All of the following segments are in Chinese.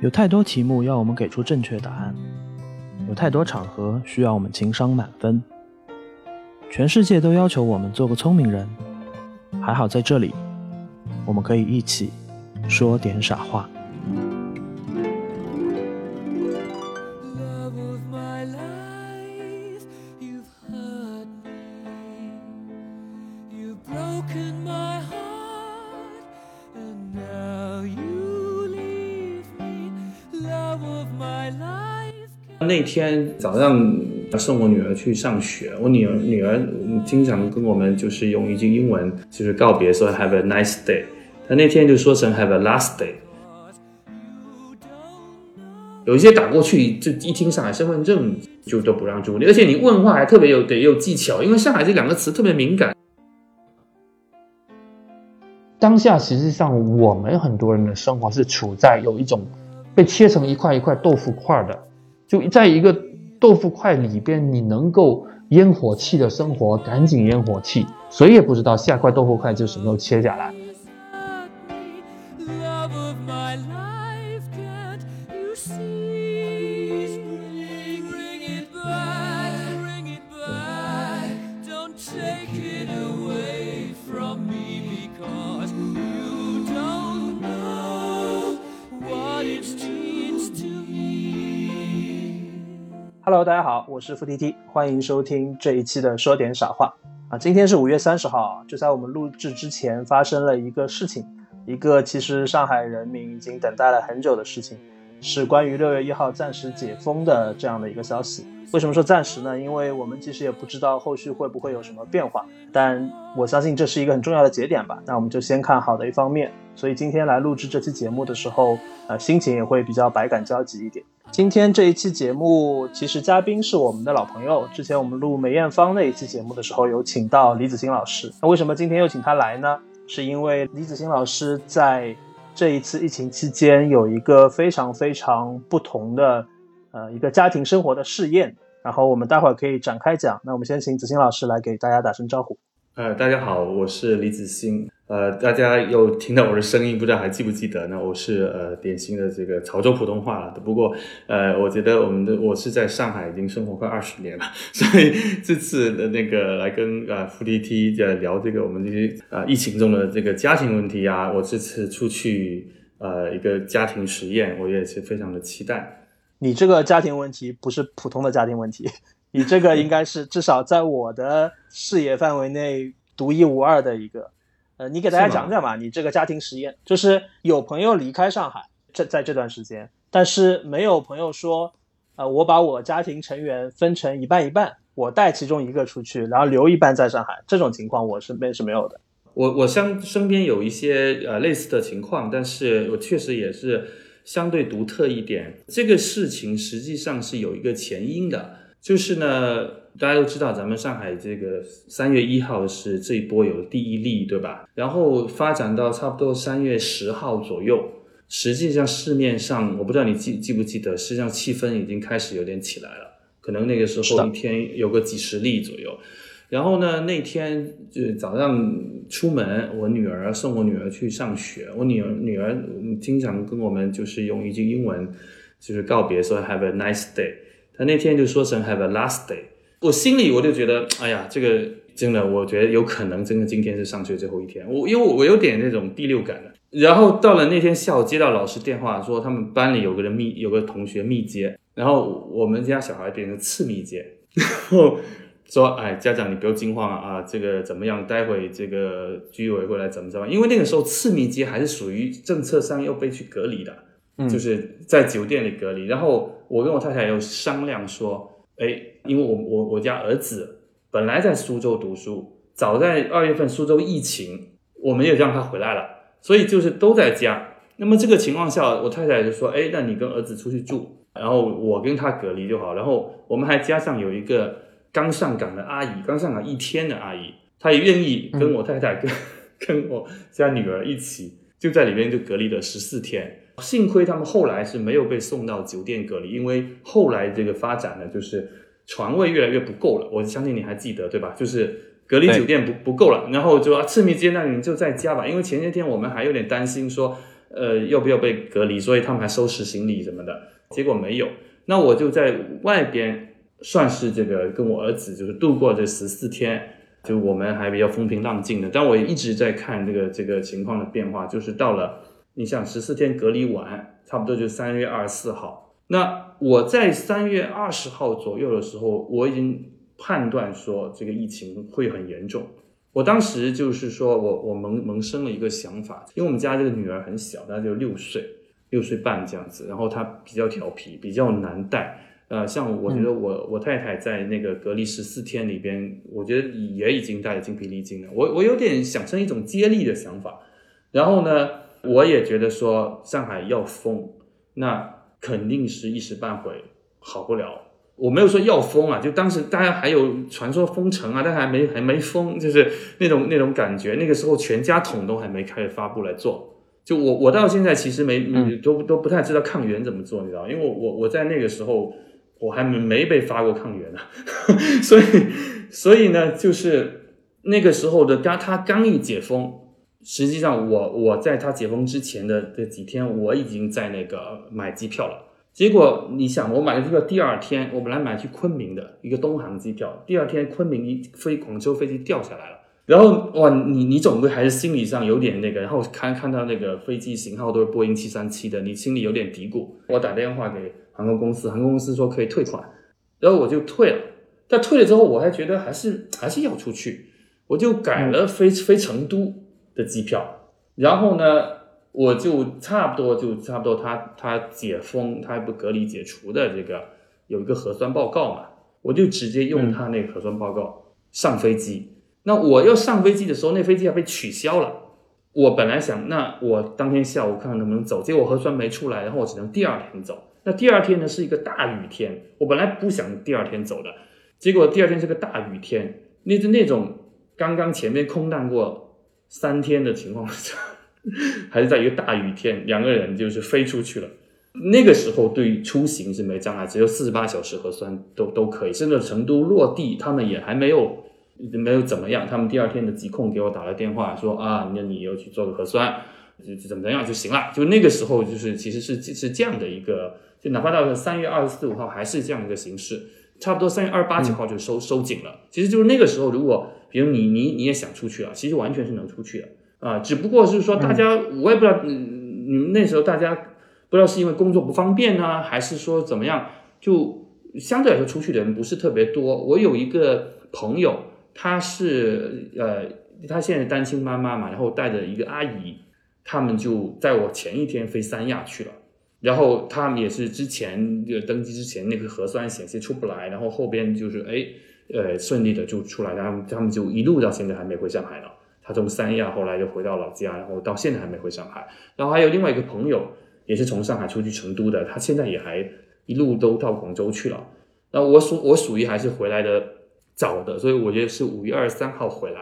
有太多题目要我们给出正确答案，有太多场合需要我们情商满分。全世界都要求我们做个聪明人，还好在这里，我们可以一起说点傻话。那天早上送我女儿去上学，我女儿女儿经常跟我们就是用一句英文就是告别说 Have a nice day，她那天就说成 Have a last day。有一些打过去，就一听上海身份证就都不让住，而且你问话还特别有得有技巧，因为上海这两个词特别敏感。当下实际上我们很多人的生活是处在有一种被切成一块一块豆腐块的，就在一个豆腐块里边，你能够烟火气的生活，赶紧烟火气，谁也不知道下块豆腐块就什么时候切下来。Hello，大家好，我是付 T T，欢迎收听这一期的说点傻话啊。今天是五月三十号，就在我们录制之前发生了一个事情，一个其实上海人民已经等待了很久的事情，是关于六月一号暂时解封的这样的一个消息。为什么说暂时呢？因为我们其实也不知道后续会不会有什么变化，但我相信这是一个很重要的节点吧。那我们就先看好的一方面。所以今天来录制这期节目的时候，呃，心情也会比较百感交集一点。今天这一期节目，其实嘉宾是我们的老朋友。之前我们录梅艳芳那一期节目的时候，有请到李子欣老师。那为什么今天又请他来呢？是因为李子欣老师在这一次疫情期间有一个非常非常不同的呃一个家庭生活的试验。然后我们待会儿可以展开讲。那我们先请子欣老师来给大家打声招呼。呃，大家好，我是李子欣。呃，大家有听到我的声音，不知道还记不记得呢？我是呃典型的这个潮州普通话了。不过呃，我觉得我们的我是在上海已经生活快二十年了，所以这次的那个来跟呃付 T T 在聊这个我们这些、呃、疫情中的这个家庭问题啊，我这次出去呃一个家庭实验，我也是非常的期待。你这个家庭问题不是普通的家庭问题，你这个应该是至少在我的视野范围内独一无二的一个。呃，你给大家讲讲吧，你这个家庭实验，就是有朋友离开上海，这在这段时间，但是没有朋友说，呃，我把我家庭成员分成一半一半，我带其中一个出去，然后留一半在上海，这种情况我身边是没有的。我我相身边有一些呃类似的情况，但是我确实也是相对独特一点。这个事情实际上是有一个前因的，就是呢，大家都知道咱们上海这个三月一号是这一波有第一例，对吧？然后发展到差不多三月十号左右，实际上市面上我不知道你记记不记得，实际上气氛已经开始有点起来了，可能那个时候一天有个几十例左右。然后呢，那天就早上出门，我女儿送我女儿去上学。我女儿女儿经常跟我们就是用一句英文，就是告别说 Have a nice day。她那天就说成 Have a last day。我心里我就觉得，哎呀，这个真的，我觉得有可能真的今天是上学最后一天。我因为我有点那种第六感的。然后到了那天下午，接到老师电话说他们班里有个人密有个同学密接，然后我们家小孩变成次密接，然后。说，哎，家长你不要惊慌啊，啊，这个怎么样？待会这个居委会来怎么怎么？因为那个时候次密接还是属于政策上要被去隔离的，嗯就是在酒店里隔离。然后我跟我太太有商量说，哎，因为我我我家儿子本来在苏州读书，早在二月份苏州疫情，我们也让他回来了，所以就是都在家。那么这个情况下，我太太就说，哎，那你跟儿子出去住，然后我跟他隔离就好。然后我们还加上有一个。刚上岗的阿姨，刚上岗一天的阿姨，她也愿意跟我太太跟、跟我家女儿一起，就在里面就隔离了十四天。幸亏他们后来是没有被送到酒店隔离，因为后来这个发展呢，就是床位越来越不够了。我相信你还记得对吧？就是隔离酒店不不够了，然后就啊，次密接那你就在家吧，因为前些天我们还有点担心说，呃要不要被隔离，所以他们还收拾行李什么的，结果没有。那我就在外边算是这个跟我儿子就是度过这十四天，就我们还比较风平浪静的。但我一直在看这个这个情况的变化，就是到了你想十四天隔离完，差不多就三月二十四号。那我在三月二十号左右的时候，我已经判断说这个疫情会很严重。我当时就是说我我萌萌生了一个想法，因为我们家这个女儿很小，她就六岁。六岁半这样子，然后她比较调皮，比较难带。呃，像我觉得我、我太太在那个隔离十四天里边，我觉得也已经带得精疲力尽了。我我有点想成一种接力的想法。然后呢，我也觉得说上海要封，那肯定是一时半会好不了。我没有说要封啊，就当时大家还有传说封城啊，但还没还没封，就是那种那种感觉。那个时候全家桶都还没开始发布来做。就我我到现在其实没都都不太知道抗原怎么做，你知道，因为我我我在那个时候我还没没被发过抗原呢，所以所以呢，就是那个时候的刚他刚一解封，实际上我我在他解封之前的这几天，我已经在那个买机票了。结果你想，我买的机票第二天，我本来买去昆明的一个东航机票，第二天昆明一飞广州飞机掉下来了。然后哇，你你总归还是心理上有点那个，然后看看到那个飞机型号都是波音七三七的，你心里有点嘀咕。我打电话给航空公司，航空公司说可以退款，然后我就退了。但退了之后，我还觉得还是还是要出去，我就改了飞飞成都的机票。然后呢，我就差不多就差不多，他他解封，他不隔离解除的这个有一个核酸报告嘛，我就直接用他那个核酸报告上飞机。那我要上飞机的时候，那飞机要被取消了。我本来想，那我当天下午看看能不能走，结果核酸没出来，然后我只能第二天走。那第二天呢是一个大雨天，我本来不想第二天走的，结果第二天是个大雨天，那是那种刚刚前面空荡过三天的情况下，还是在一个大雨天，两个人就是飞出去了。那个时候对于出行是没障碍，只有四十八小时核酸都都可以，甚至成都落地，他们也还没有。没有怎么样，他们第二天的疾控给我打了电话，说啊，那你要去做个核酸，就怎么样就行了。就那个时候，就是其实是是这样的一个，就哪怕到三月二十四五号还是这样一个形式，差不多三月二十八九号就收收紧了。其实就是那个时候，如果比如你你你也想出去啊，其实完全是能出去的啊，只不过是说大家我也不知道，你们那时候大家不知道是因为工作不方便呢，还是说怎么样，就相对来说出去的人不是特别多。我有一个朋友。她是呃，她现在单亲妈妈嘛，然后带着一个阿姨，他们就在我前一天飞三亚去了，然后他们也是之前这个登机之前那个核酸显示出不来，然后后边就是哎呃顺利的就出来，然后他们就一路到现在还没回上海呢。他从三亚后来又回到老家，然后到现在还没回上海。然后还有另外一个朋友也是从上海出去成都的，他现在也还一路都到广州去了。那我属我属于还是回来的。早的，所以我觉得是五月二十三号回来。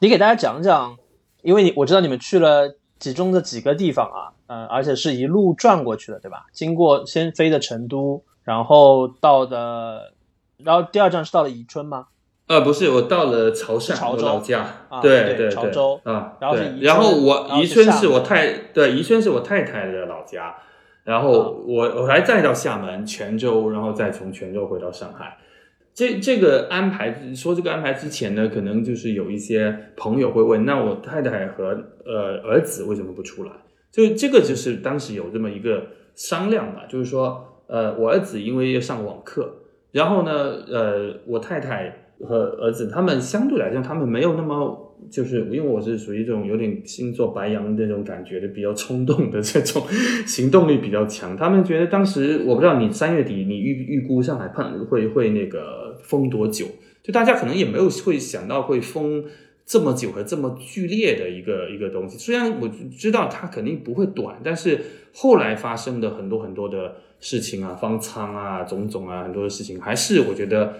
你给大家讲讲，因为你我知道你们去了其中的几个地方啊，嗯，而且是一路转过去的，对吧？经过先飞的成都，然后到的，然后第二站是到了宜春吗？呃，不是，我到了潮汕，潮州老家。啊，对对潮州啊，然后是对然后我宜春春是我太对宜春是我太太的老家，然后我我还再到厦门、泉州，然后再从泉州回到上海。这这个安排说这个安排之前呢，可能就是有一些朋友会问，那我太太和呃儿子为什么不出来？就这个就是当时有这么一个商量嘛，就是说呃我儿子因为要上网课，然后呢呃我太太和儿子他们相对来讲他们没有那么。就是因为我是属于这种有点星座白羊这种感觉的，比较冲动的这种 行动力比较强。他们觉得当时我不知道你三月底你预预估上海判会会那个封多久，就大家可能也没有会想到会封这么久和这么剧烈的一个一个东西。虽然我知道它肯定不会短，但是后来发生的很多很多的事情啊，方舱啊，种种啊，很多的事情还是我觉得。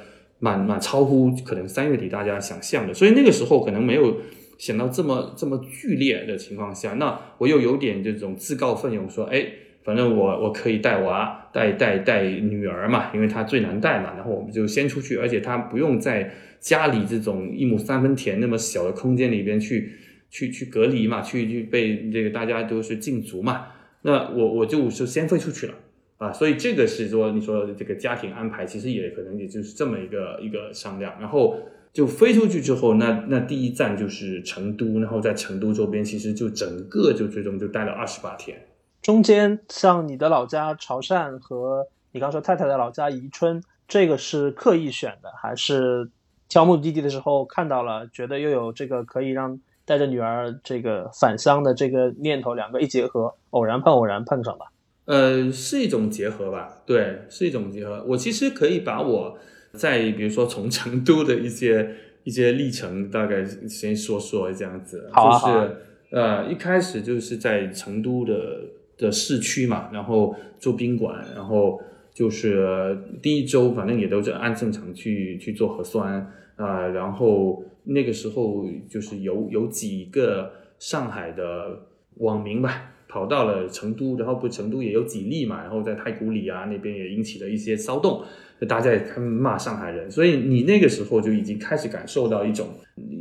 蛮蛮超乎可能三月底大家想象的，所以那个时候可能没有想到这么这么剧烈的情况下，那我又有点这种自告奋勇说，哎，反正我我可以带娃带带带女儿嘛，因为她最难带嘛，然后我们就先出去，而且她不用在家里这种一亩三分田那么小的空间里边去去去隔离嘛，去去被这个大家都是禁足嘛，那我我就是先飞出去了。啊，所以这个是说，你说的这个家庭安排，其实也可能也就是这么一个一个商量，然后就飞出去之后，那那第一站就是成都，然后在成都周边，其实就整个就最终就待了二十八天。中间像你的老家潮汕和你刚说太太的老家宜春，这个是刻意选的，还是挑目的地的时候看到了，觉得又有这个可以让带着女儿这个返乡的这个念头，两个一结合，偶然碰偶然碰上了。呃，是一种结合吧，对，是一种结合。我其实可以把我在比如说从成都的一些 一些历程，大概先说说这样子。好啊好啊就是呃，一开始就是在成都的的市区嘛，然后住宾馆，然后就是呃第一周反正也都是按正常去去做核酸啊、然后那个时候就是有有几个上海的网民吧。跑到了成都，然后不成都也有几例嘛，然后在太古里啊那边也引起了一些骚动，大家也他们骂上海人，所以你那个时候就已经开始感受到一种，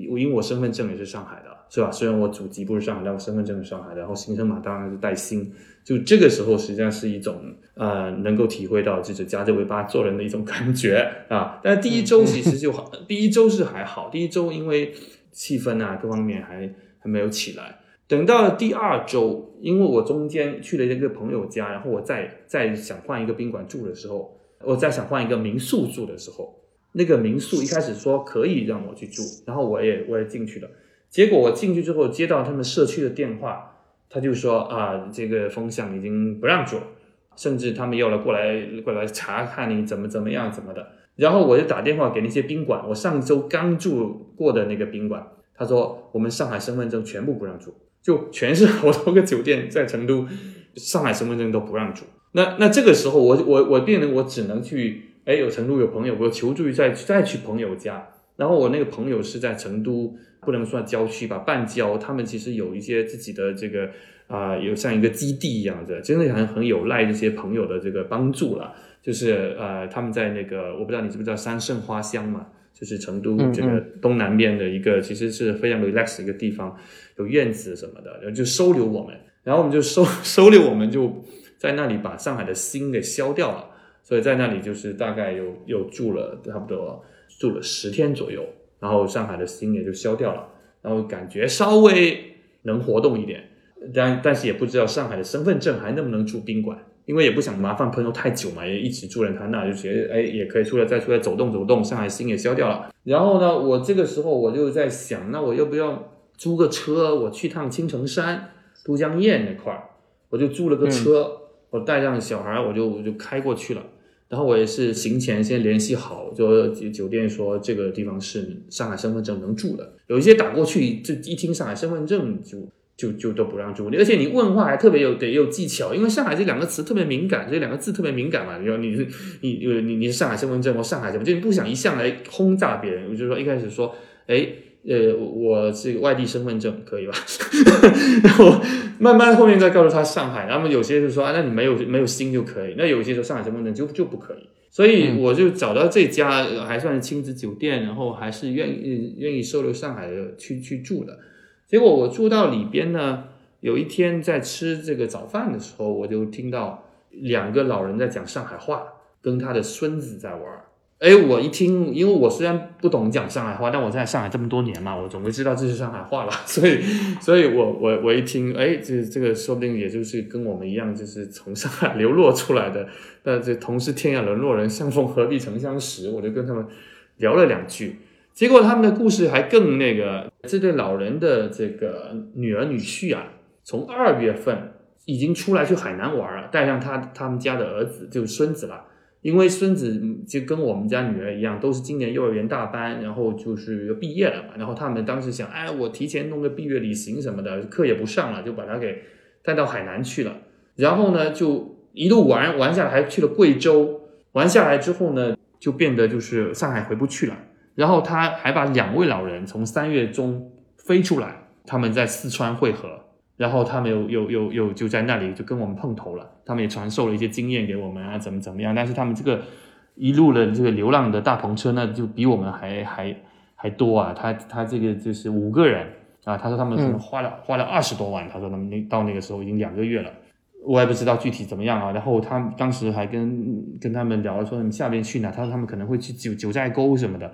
我因为我身份证也是上海的，是吧？虽然我祖籍不是上海，但我身份证是上海的，然后行程码当然是带星，就这个时候实际上是一种呃能够体会到就是夹着尾巴做人的一种感觉啊。但第一周其实就好，第一周是还好，第一周因为气氛啊各方面还还没有起来。等到第二周，因为我中间去了一个朋友家，然后我再再想换一个宾馆住的时候，我再想换一个民宿住的时候，那个民宿一开始说可以让我去住，然后我也我也进去了。结果我进去之后接到他们社区的电话，他就说啊，这个风向已经不让住，甚至他们要了过来过来查看你怎么怎么样怎么的。然后我就打电话给那些宾馆，我上周刚住过的那个宾馆，他说我们上海身份证全部不让住。就全是好多个酒店在成都，上海身份证都不让住。那那这个时候我我我变得我只能去，哎，有成都有朋友，我求助于再再去朋友家。然后我那个朋友是在成都，不能算郊区吧，半郊，他们其实有一些自己的这个啊、有像一个基地一样的，真的很很有赖这些朋友的这个帮助了。就是呃，他们在那个我不知道你知不知道三圣花乡嘛，就是成都这个东南边的一个，其实是非常 relax 的一个地方，有院子什么的，然后就收留我们，然后我们就收收留我们，就在那里把上海的心给消掉了，所以在那里就是大概有有住了差不多住了十天左右，然后上海的心也就消掉了，然后感觉稍微能活动一点，但但是也不知道上海的身份证还能不能住宾馆。因为也不想麻烦朋友太久嘛，也一直住在他那，就觉得哎也可以出来再出来走动走动，上海心也消掉了。然后呢，我这个时候我就在想，那我要不要租个车，我去趟青城山、都江堰那块儿，我就租了个车，我带上小孩，我就我就开过去了。然后我也是行前先联系好，就酒店说这个地方是上海身份证能住的，有一些打过去，就一听上海身份证就就就都不让住，而且你问话还特别有得有技巧，因为上海这两个词特别敏感，这两个字特别敏感嘛。你说你是你你你你是上海身份证或上海什么，就你不想一向来轰炸别人，我就说一开始说，哎。呃，我这个外地身份证，可以吧？然后慢慢后面再告诉他上海，然后有些就说啊，那你没有没有心就可以，那有些说上海身份证就就不可以，所以我就找到这家呃还算是亲子酒店，然后还是愿意愿意收留上海的去去住的。结果我住到里边呢，有一天在吃这个早饭的时候，我就听到两个老人在讲上海话，跟他的孙子在玩儿。哎，我一听，因为我虽然不懂讲上海话，但我在上海这么多年嘛，我总会知道这是上海话了。所以，所以我我我一听，哎，这这个说不定也就是跟我们一样，就是从上海流落出来的。那这同是天涯沦落人，相逢何必曾相识。我就跟他们聊了两句，结果他们的故事还更那个，这对老人的这个女儿女婿啊，从二月份已经出来去海南玩了，带上他他们家的儿子，就是孙子了。因为孙子就跟我们家女儿一样，都是今年幼儿园大班，然后就是要毕业了嘛。然后他们当时想，哎，我提前弄个毕业旅行什么的，课也不上了，就把他给带到海南去了。然后呢，就一路玩玩下来，还去了贵州。玩下来之后呢，就变得就是上海回不去了。然后他还把两位老人从三月中飞出来，他们在四川会合。然后他们又又又又就在那里就跟我们碰头了，他们也传授了一些经验给我们啊，怎么怎么样。但是他们这个一路的这个流浪的大篷车呢，就比我们还还 还多啊。他他这个就是五个人，啊，他说他们花了、花了二十多万，他说他们那到那个时候已经两个月了。我也不知道具体怎么样啊。然后他当时还跟跟他们聊了说，你们下边去哪？他说他们可能会去九九寨沟什么的。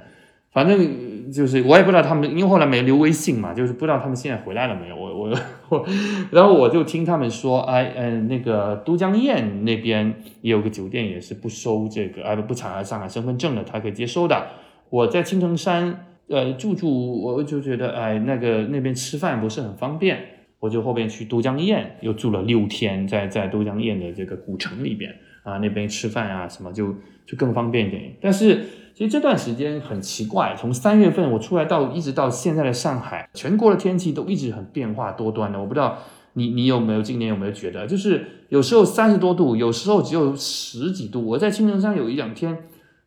反正就是我也不知道他们，因为后来没留微信嘛，就是不知道他们现在回来了没有。我我我，然后我就听他们说，哎嗯，那个都江堰那边也有个酒店，也是不收这个，哎不不查上海身份证的，他可以接收的。我在青城山呃住住，我就觉得哎那个那边吃饭不是很方便，我就后边去都江堰又住了六天，在在都江堰的这个古城里边啊那边吃饭啊什么就就更方便一点。但是其实这段时间很奇怪，从三月份我出来到一直到现在的上海，全国的天气都一直很变化多端的。我不知道你你有没有今年有没有觉得，就是有时候三十多度，有时候只有十几度。我在青城山有一两天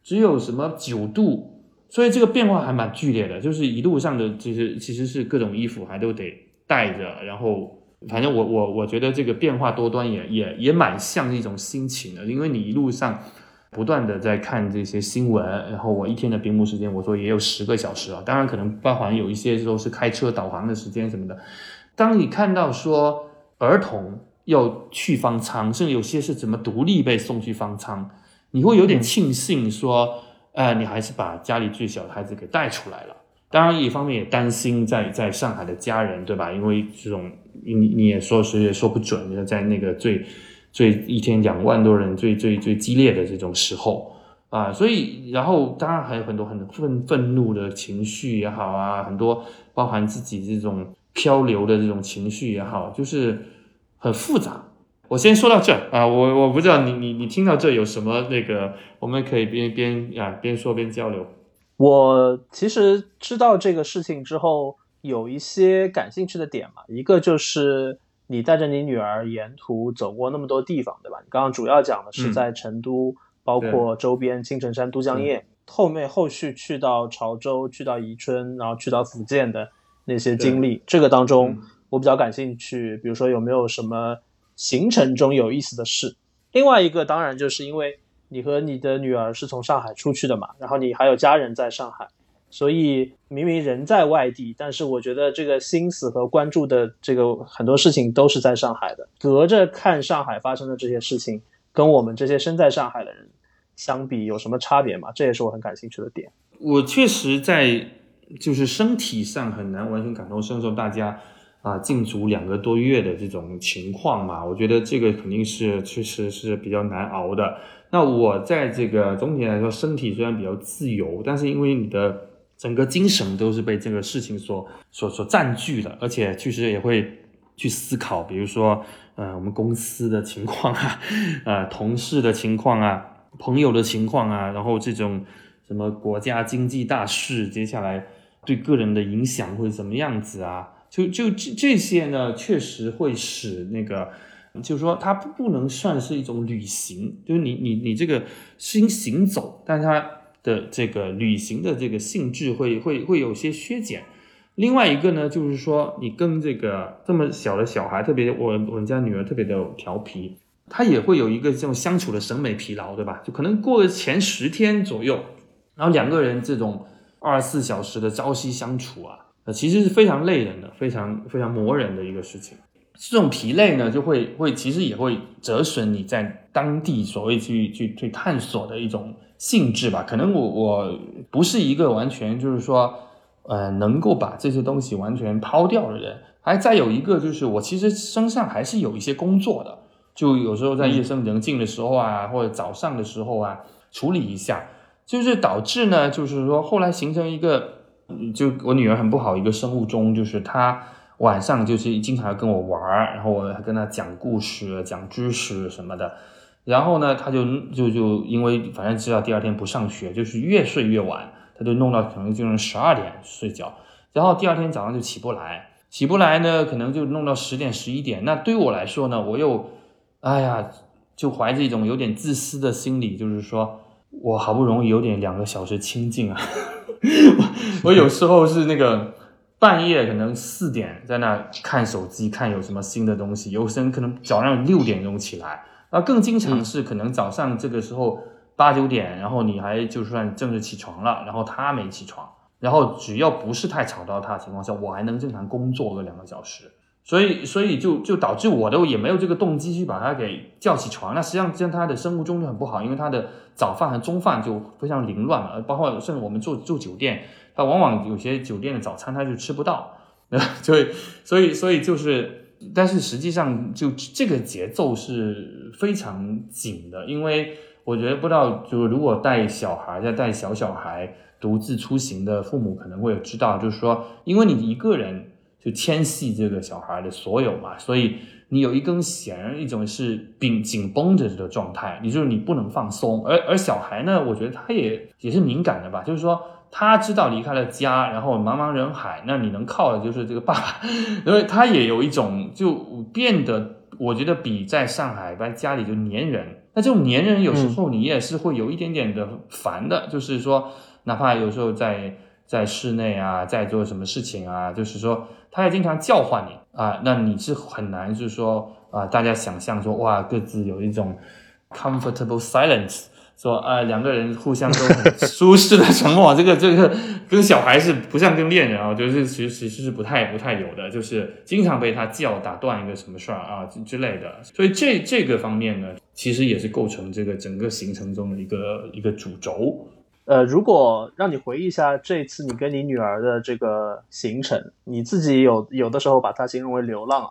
只有什么九度，所以这个变化还蛮剧烈的。就是一路上的其实其实是各种衣服还都得带着，然后反正我我我觉得这个变化多端也也也蛮像一种心情的，因为你一路上。不断的在看这些新闻，然后我一天的屏幕时间，我说也有十个小时啊，当然可能包含有一些时候是开车导航的时间什么的。当你看到说儿童要去方舱，甚至有些是怎么独立被送去方舱，你会有点庆幸说，呃，你还是把家里最小的孩子给带出来了。当然，一方面也担心在在上海的家人，对吧？因为这种你你也说谁也说不准，在那个最。最一天两万多人最最最激烈的这种时候啊，所以然后当然还有很多很愤愤怒的情绪也好啊，很多包含自己这种漂流的这种情绪也好，就是很复杂。我先说到这啊，我我不知道你你你听到这有什么那个，我们可以边边啊边说边交流。我其实知道这个事情之后，有一些感兴趣的点嘛，一个就是。你带着你女儿沿途走过那么多地方，对吧？你刚刚主要讲的是在成都，包括周边青城山、都江堰，后面后续去到潮州、去到宜春，然后去到福建的那些经历，这个当中我比较感兴趣。比如说有没有什么行程中有意思的事？另外一个当然就是因为你和你的女儿是从上海出去的嘛，然后你还有家人在上海。所以明明人在外地，但是我觉得这个心思和关注的这个很多事情都是在上海的。隔着看上海发生的这些事情，跟我们这些身在上海的人相比，有什么差别吗？这也是我很感兴趣的点。我确实在就是身体上很难完全感同身受大家啊禁足两个多月的这种情况嘛。我觉得这个肯定是确实是比较难熬的。那我在这个总体来说，身体虽然比较自由，但是因为你的整个精神都是被这个事情所所所占据的，而且确实也会去思考，比如说，呃，我们公司的情况啊，呃，同事的情况啊，朋友的情况啊，然后这种什么国家经济大事，接下来对个人的影响会怎么样子啊？就就这这些呢，确实会使那个，就是说，它不不能算是一种旅行，就是你你你这个行行走，但是它。的这个旅行的这个性质会会会有些削减。另外一个呢，就是说你跟这个这么小的小孩，特别我我们家女儿特别的调皮，她也会有一个这种相处的审美疲劳，对吧？就可能过了前十天左右，然后两个人这种二十四小时的朝夕相处啊，呃，其实是非常累人的，非常非常磨人的一个事情。这种疲累呢，就会会其实也会折损你在当地所谓去去去探索的一种。性质吧，可能我我不是一个完全就是说，呃，能够把这些东西完全抛掉的人。还再有一个就是，我其实身上还是有一些工作的，就有时候在夜深人静的时候啊，或者早上的时候啊，处理一下，就是导致呢，就是说后来形成一个，就我女儿很不好一个生物钟，就是她晚上就是经常要跟我玩儿，然后我还跟她讲故事、讲知识什么的。然后呢，他就就就因为反正知道第二天不上学，就是越睡越晚，他就弄到可能就是十二点睡觉，然后第二天早上就起不来，起不来呢，可能就弄到十点十一点。那对我来说呢，我又，哎呀，就怀着一种有点自私的心理，就是说我好不容易有点两个小时清静啊，我有时候是那个半夜可能四点在那看手机，看有什么新的东西，有时可能早上六点钟起来。啊，更经常是可能早上这个时候八九点，然后你还就算正式起床了，然后他没起床，然后只要不是太吵到他的情况下，我还能正常工作个两个小时。所以，所以就就导致我都也没有这个动机去把他给叫起床。那实际上，像他的生物钟就很不好，因为他的早饭和中饭就非常凌乱了。包括甚至我们住住酒店，他往往有些酒店的早餐他就吃不到，所以所以所以就是，但是实际上就这个节奏是非常紧的，因为我觉得不知道，就是如果带小孩再带小小孩独自出行的父母可能会知道，就是说，因为你一个人。就牵系这个小孩的所有嘛，所以你有一根弦，一种是紧紧绷着的状态，也就是你不能放松。而而小孩呢，我觉得他也也是敏感的吧，就是说他知道离开了家，然后茫茫人海，那你能靠的就是这个爸爸，因为他也有一种就变得，我觉得比在上海在家里就粘人。那这种粘人有时候你也是会有一点点的烦的，就是说哪怕有时候在在室内啊，在做什么事情啊，就是说。他也经常叫唤你啊，那你是很难，就是说啊，大家想象说哇，各自有一种 comfortable silence，说啊，两个人互相都很舒适的沉默，这个这个跟小孩是不像跟恋人啊，就是其实其实是不太不太有的，就是经常被他叫打断一个什么事儿啊之之类的，所以这这个方面呢，其实也是构成这个整个行程中的一个一个主轴。呃，如果让你回忆一下这次你跟你女儿的这个行程，你自己有有的时候把它形容为流浪啊，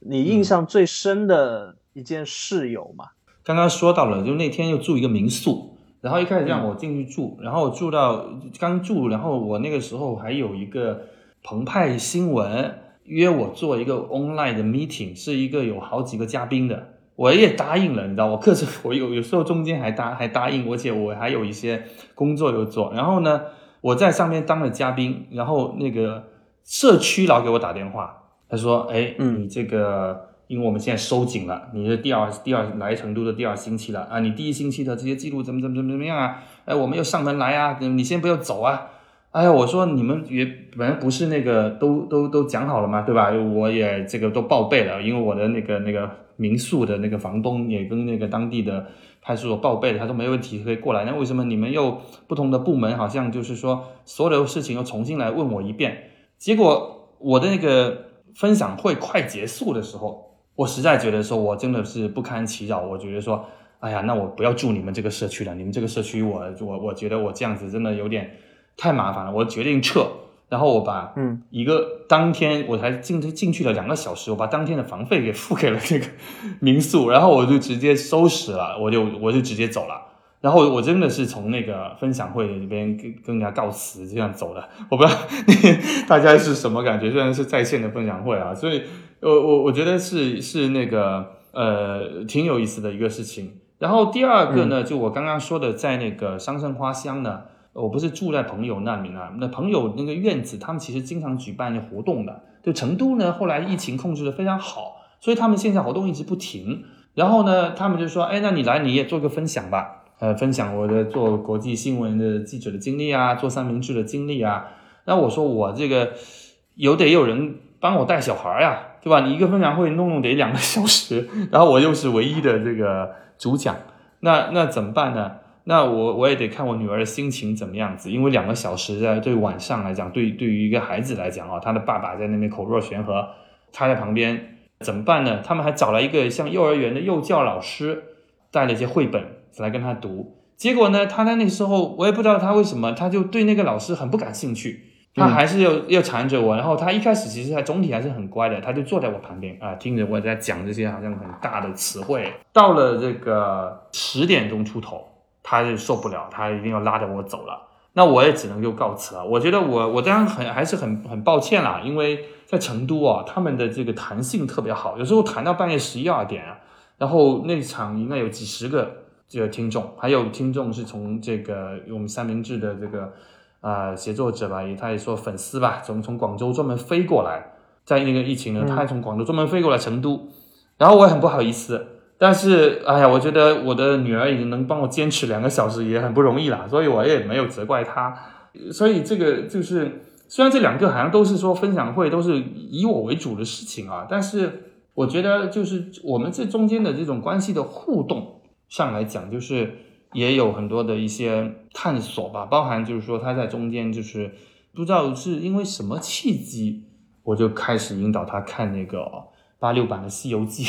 你印象最深的一件事有吗？刚刚说到了，就那天又住一个民宿，然后一开始让我进去住，然后住到刚住，然后我那个时候还有一个澎湃新闻约我做一个 online 的 meeting，是一个有好几个嘉宾的。我也答应了，你知道，我克制，我有有时候中间还答还答应，而且我还有一些工作要做。然后呢，我在上面当了嘉宾，然后那个社区老给我打电话，他说：“哎，嗯你这个，因为我们现在收紧了，你是第二第二来成都的第二星期了啊，你第一星期的这些记录怎么怎么怎么怎么样啊？哎，我们要上门来啊，你先不要走啊。”哎呀，我说你们也本来不是那个都都都讲好了嘛，对吧？我也这个都报备了，因为我的那个那个民宿的那个房东也跟那个当地的派出所报备了，他说没问题可以过来。那为什么你们又不同的部门好像就是说所有的事情又重新来问我一遍？结果我的那个分享会快结束的时候，我实在觉得说我真的是不堪其扰，我觉得说，哎呀，那我不要住你们这个社区了，你们这个社区我我我觉得我这样子真的有点。太麻烦了，我决定撤。然后我把嗯一个当天我才进进去了两个小时，我把当天的房费给付给了这个民宿，然后我就直接收拾了，我就我就直接走了。然后我真的是从那个分享会里边跟跟人家告辞，这样走的。我不知道 大家是什么感觉，虽然是在线的分享会啊，所以我我我觉得是是那个呃挺有意思的一个事情。然后第二个呢，就我刚刚说的，在那个桑葚花乡呢。我不是住在朋友那里啊，那朋友那个院子，他们其实经常举办活动的。就成都呢，后来疫情控制的非常好，所以他们线下活动一直不停。然后呢，他们就说，哎，那你来你也做个分享吧，呃，分享我的做国际新闻的记者的经历啊，做三明治的经历啊。那我说我这个有得有人帮我带小孩呀、啊，对吧？你一个分享会弄弄得两个小时，然后我又是唯一的这个主讲，那那怎么办呢？那我我也得看我女儿的心情怎么样子，因为两个小时在对晚上来讲，对对于一个孩子来讲啊，他的爸爸在那边口若悬河，他在旁边怎么办呢？他们还找了一个像幼儿园的幼教老师，带了一些绘本来跟他读。结果呢，他在那时候我也不知道他为什么，他就对那个老师很不感兴趣，他还是要要缠着我。然后他一开始其实他总体还是很乖的，他就坐在我旁边啊，听着我在讲这些好像很大的词汇。到了这个十点钟出头。他就受不了，他一定要拉着我走了，那我也只能就告辞了。我觉得我我当然很还是很很抱歉啦，因为在成都啊，他们的这个弹性特别好，有时候弹到半夜十一二点啊，然后那场应该有几十个这个听众，还有听众是从这个我们三明治的这个啊、呃、写作者吧，也他也说粉丝吧，从从广州专门飞过来，在那个疫情呢，他还从广州专门飞过来成都，然后我也很不好意思。但是，哎呀，我觉得我的女儿已经能帮我坚持两个小时，也很不容易了，所以我也没有责怪她。所以这个就是，虽然这两个好像都是说分享会，都是以我为主的事情啊，但是我觉得就是我们这中间的这种关系的互动上来讲，就是也有很多的一些探索吧，包含就是说他在中间就是不知道是因为什么契机，我就开始引导他看那个八六版的《西游记》，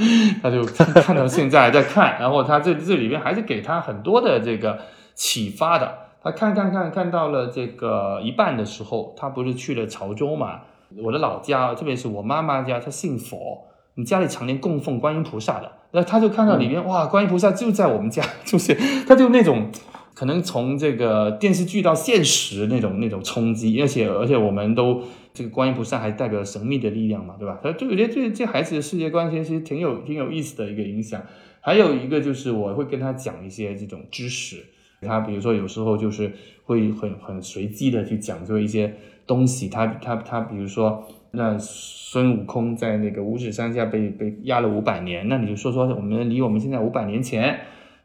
他就看到现在还在看，然后他这这里边还是给他很多的这个启发的。他看看看看到了这个一半的时候，他不是去了潮州嘛？我的老家，特别是我妈妈家，她信佛，你家里常年供奉观音菩萨的，那他就看到里面哇，观音菩萨就在我们家，就是他就那种可能从这个电视剧到现实那种那种冲击，而且而且我们都这个观音菩萨还代表神秘的力量嘛，对吧？他就我觉得这这孩子的世界观其实挺有挺有意思的一个影响。还有一个就是我会跟他讲一些这种知识。他比如说有时候就是会很很随机的去讲究一些东西，他他他比如说那孙悟空在那个五指山下被被压了五百年，那你就说说我们离我们现在五百年前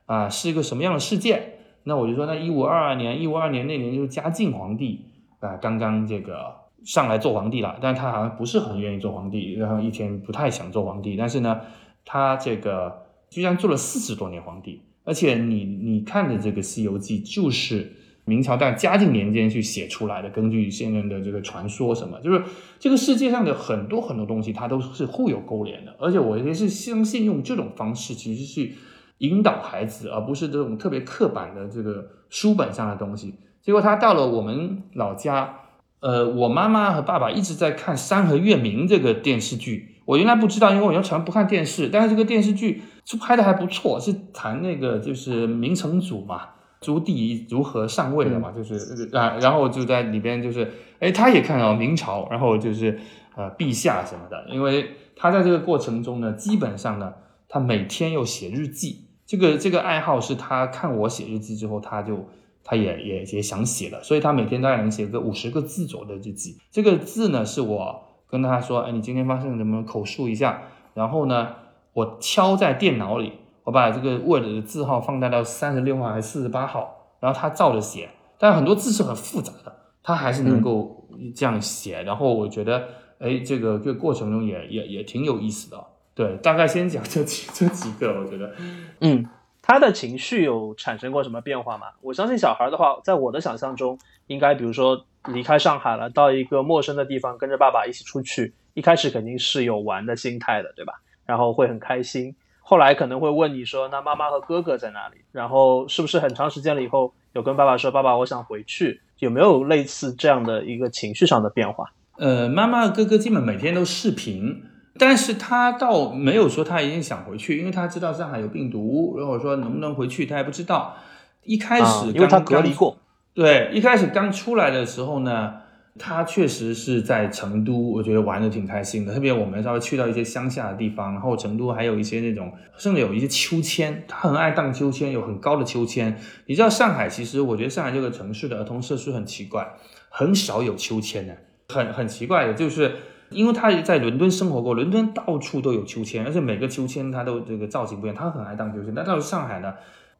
啊是一个什么样的世界？那我就说那一五二二年，一五二年那年就是嘉靖皇帝啊刚刚这个上来做皇帝了，但他好像不是很愿意做皇帝，然后一天不太想做皇帝，但是呢他这个居然做了四十多年皇帝。而且你你看的这个《西游记》就是明朝在嘉靖年间去写出来的，根据现任的这个传说什么，就是这个世界上的很多很多东西，它都是互有勾连的。而且我也是相信用这种方式，其实是引导孩子，而不是这种特别刻板的这个书本上的东西。结果他到了我们老家，呃，我妈妈和爸爸一直在看《山河月明》这个电视剧。我原来不知道，因为我原来不看电视，但是这个电视剧。是拍的还不错，是谈那个就是明成祖嘛，朱棣如何上位的嘛，就是啊，然后就在里边就是，哎，他也看到明朝，然后就是呃陛下什么的，因为他在这个过程中呢，基本上呢，他每天要写日记，这个这个爱好是他看我写日记之后，他就他也也也想写了，所以他每天大概能写个五十个字左右的日记，这个字呢是我跟他说，哎，你今天发生什么口述一下，然后呢。我敲在电脑里，我把这个 Word 的字号放大到三十六号还是四十八号，然后他照着写，但很多字是很复杂的，他还是能够这样写。然后我觉得，哎，这个这个过程中也也也挺有意思的。对，大概先讲这几这几个，我觉得，嗯，他的情绪有产生过什么变化吗？我相信小孩的话，在我的想象中，应该比如说离开上海了，到一个陌生的地方，跟着爸爸一起出去，一开始肯定是有玩的心态的，对吧？然后会很开心，后来可能会问你说：“那妈妈和哥哥在哪里？”然后是不是很长时间了以后有跟爸爸说：“爸爸，我想回去。”有没有类似这样的一个情绪上的变化？呃，妈妈和哥哥基本每天都视频，但是他倒没有说他一定想回去，因为他知道上海有病毒，如果说能不能回去，他还不知道。一开始因为他隔离过，对，一开始刚出来的时候呢。他确实是在成都，我觉得玩的挺开心的。特别我们稍微去到一些乡下的地方，然后成都还有一些那种，甚至有一些秋千，他很爱荡秋千，有很高的秋千。你知道上海，其实我觉得上海这个城市的儿童设施很奇怪，很少有秋千的，很很奇怪的，就是因为他在伦敦生活过，伦敦到处都有秋千，而且每个秋千它都这个造型不一样，他很爱荡秋千。但到了上海呢，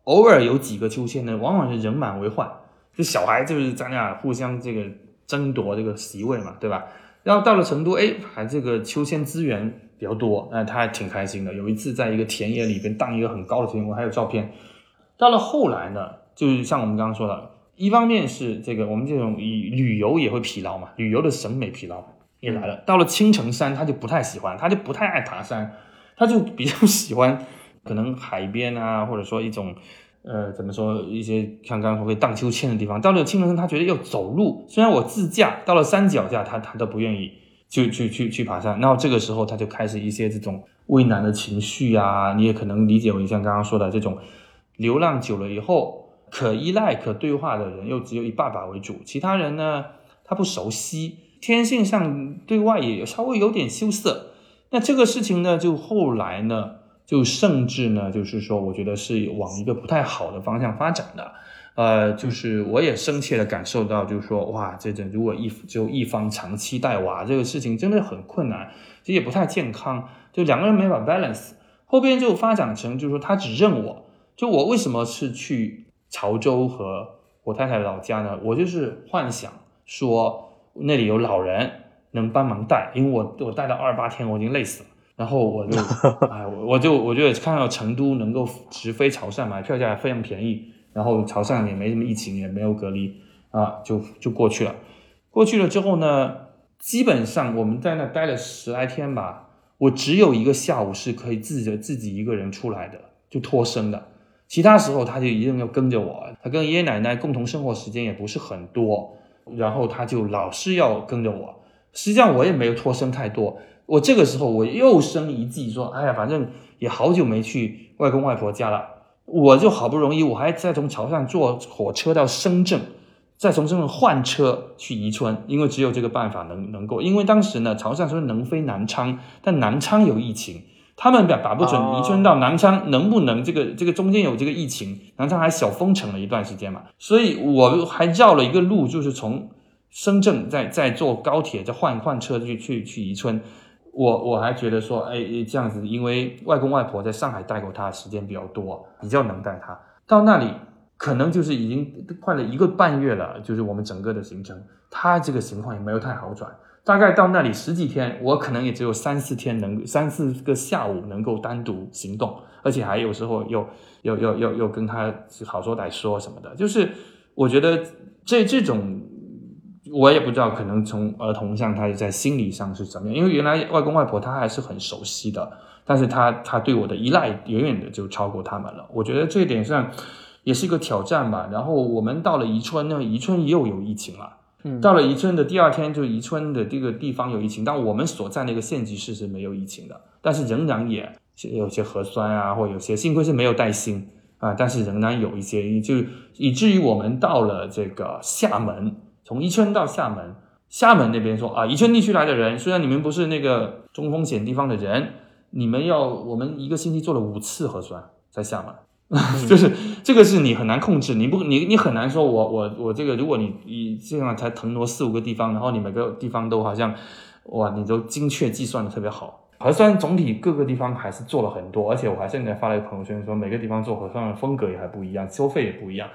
偶尔有几个秋千呢，往往是人满为患，就小孩就是在那互相这个。争夺这个席位嘛，对吧？然后到了成都，哎，还这个秋千资源比较多，那他还挺开心的。有一次在一个田野里边荡一个很高的秋千，我还有照片。到了后来呢，就是像我们刚刚说的，一方面是这个我们这种以旅游也会疲劳嘛，旅游的审美疲劳也来了。到了青城山，他就不太喜欢，他就不太爱爬山，他就比较喜欢可能海边啊，或者说一种。呃，怎么说？一些像刚刚说会荡秋千的地方，到了青城山，他觉得要走路。虽然我自驾到了山脚下，他他都不愿意去去去去爬山。然后这个时候，他就开始一些这种畏难的情绪啊。你也可能理解为像刚刚说的这种流浪久了以后，可依赖、可对话的人又只有以爸爸为主，其他人呢他不熟悉，天性上对外也稍微有点羞涩。那这个事情呢，就后来呢。就甚至呢，就是说，我觉得是往一个不太好的方向发展的，呃，就是我也深切的感受到，就是说，哇，这这如果一只有一方长期带娃，这个事情真的很困难，这也不太健康，就两个人没法 balance。后边就发展成，就是说他只认我，就我为什么是去潮州和我太太老家呢？我就是幻想说那里有老人能帮忙带，因为我我带到二十八天，我已经累死了。然后我就，哎，我我就我就看到成都能够直飞潮汕，买票价非常便宜，然后潮汕也没什么疫情，也没有隔离啊，就就过去了。过去了之后呢，基本上我们在那待了十来天吧，我只有一个下午是可以自己自己一个人出来的，就脱身的。其他时候他就一定要跟着我，他跟爷爷奶奶共同生活时间也不是很多，然后他就老是要跟着我。实际上我也没有脱身太多，我这个时候我又生一计，说，哎呀，反正也好久没去外公外婆家了，我就好不容易，我还再从潮汕坐火车到深圳，再从深圳换车去宜春，因为只有这个办法能能够，因为当时呢，潮汕说能飞南昌，但南昌有疫情。他们把把不准宜春到南昌能不能这个这个中间有这个疫情，南昌还小封城了一段时间嘛，所以我还绕了一个路，就是从深圳再再坐高铁再换换车去去去宜春，我我还觉得说，哎这样子，因为外公外婆在上海带过他的时间比较多，比较能带他到那里，可能就是已经快了一个半月了，就是我们整个的行程，他这个情况也没有太好转。大概到那里十几天，我可能也只有三四天能三四个下午能够单独行动，而且还有时候又又又又又跟他好说歹说什么的，就是我觉得这这种我也不知道，可能从儿童上他在心理上是怎么样，因为原来外公外婆他还是很熟悉的，但是他他对我的依赖远远的就超过他们了，我觉得这一点上也是一个挑战吧。然后我们到了宜春呢，宜春又有疫情了。到了宜春的第二天，就宜春的这个地方有疫情，但我们所在那个县级市是没有疫情的，但是仍然也有些核酸啊，或有些幸亏是没有带薪啊，但是仍然有一些，就以至于我们到了这个厦门，从宜春到厦门，厦门那边说啊，宜春地区来的人，虽然你们不是那个中风险地方的人，你们要我们一个星期做了五次核酸在厦门。就是这个是你很难控制，你不你你很难说，我我我这个，如果你你这样才腾挪四五个地方，然后你每个地方都好像，哇，你都精确计算的特别好。核酸总体各个地方还是做了很多，而且我还现在发了一个朋友圈说，每个地方做核酸的风格也还不一样，收费也不一样。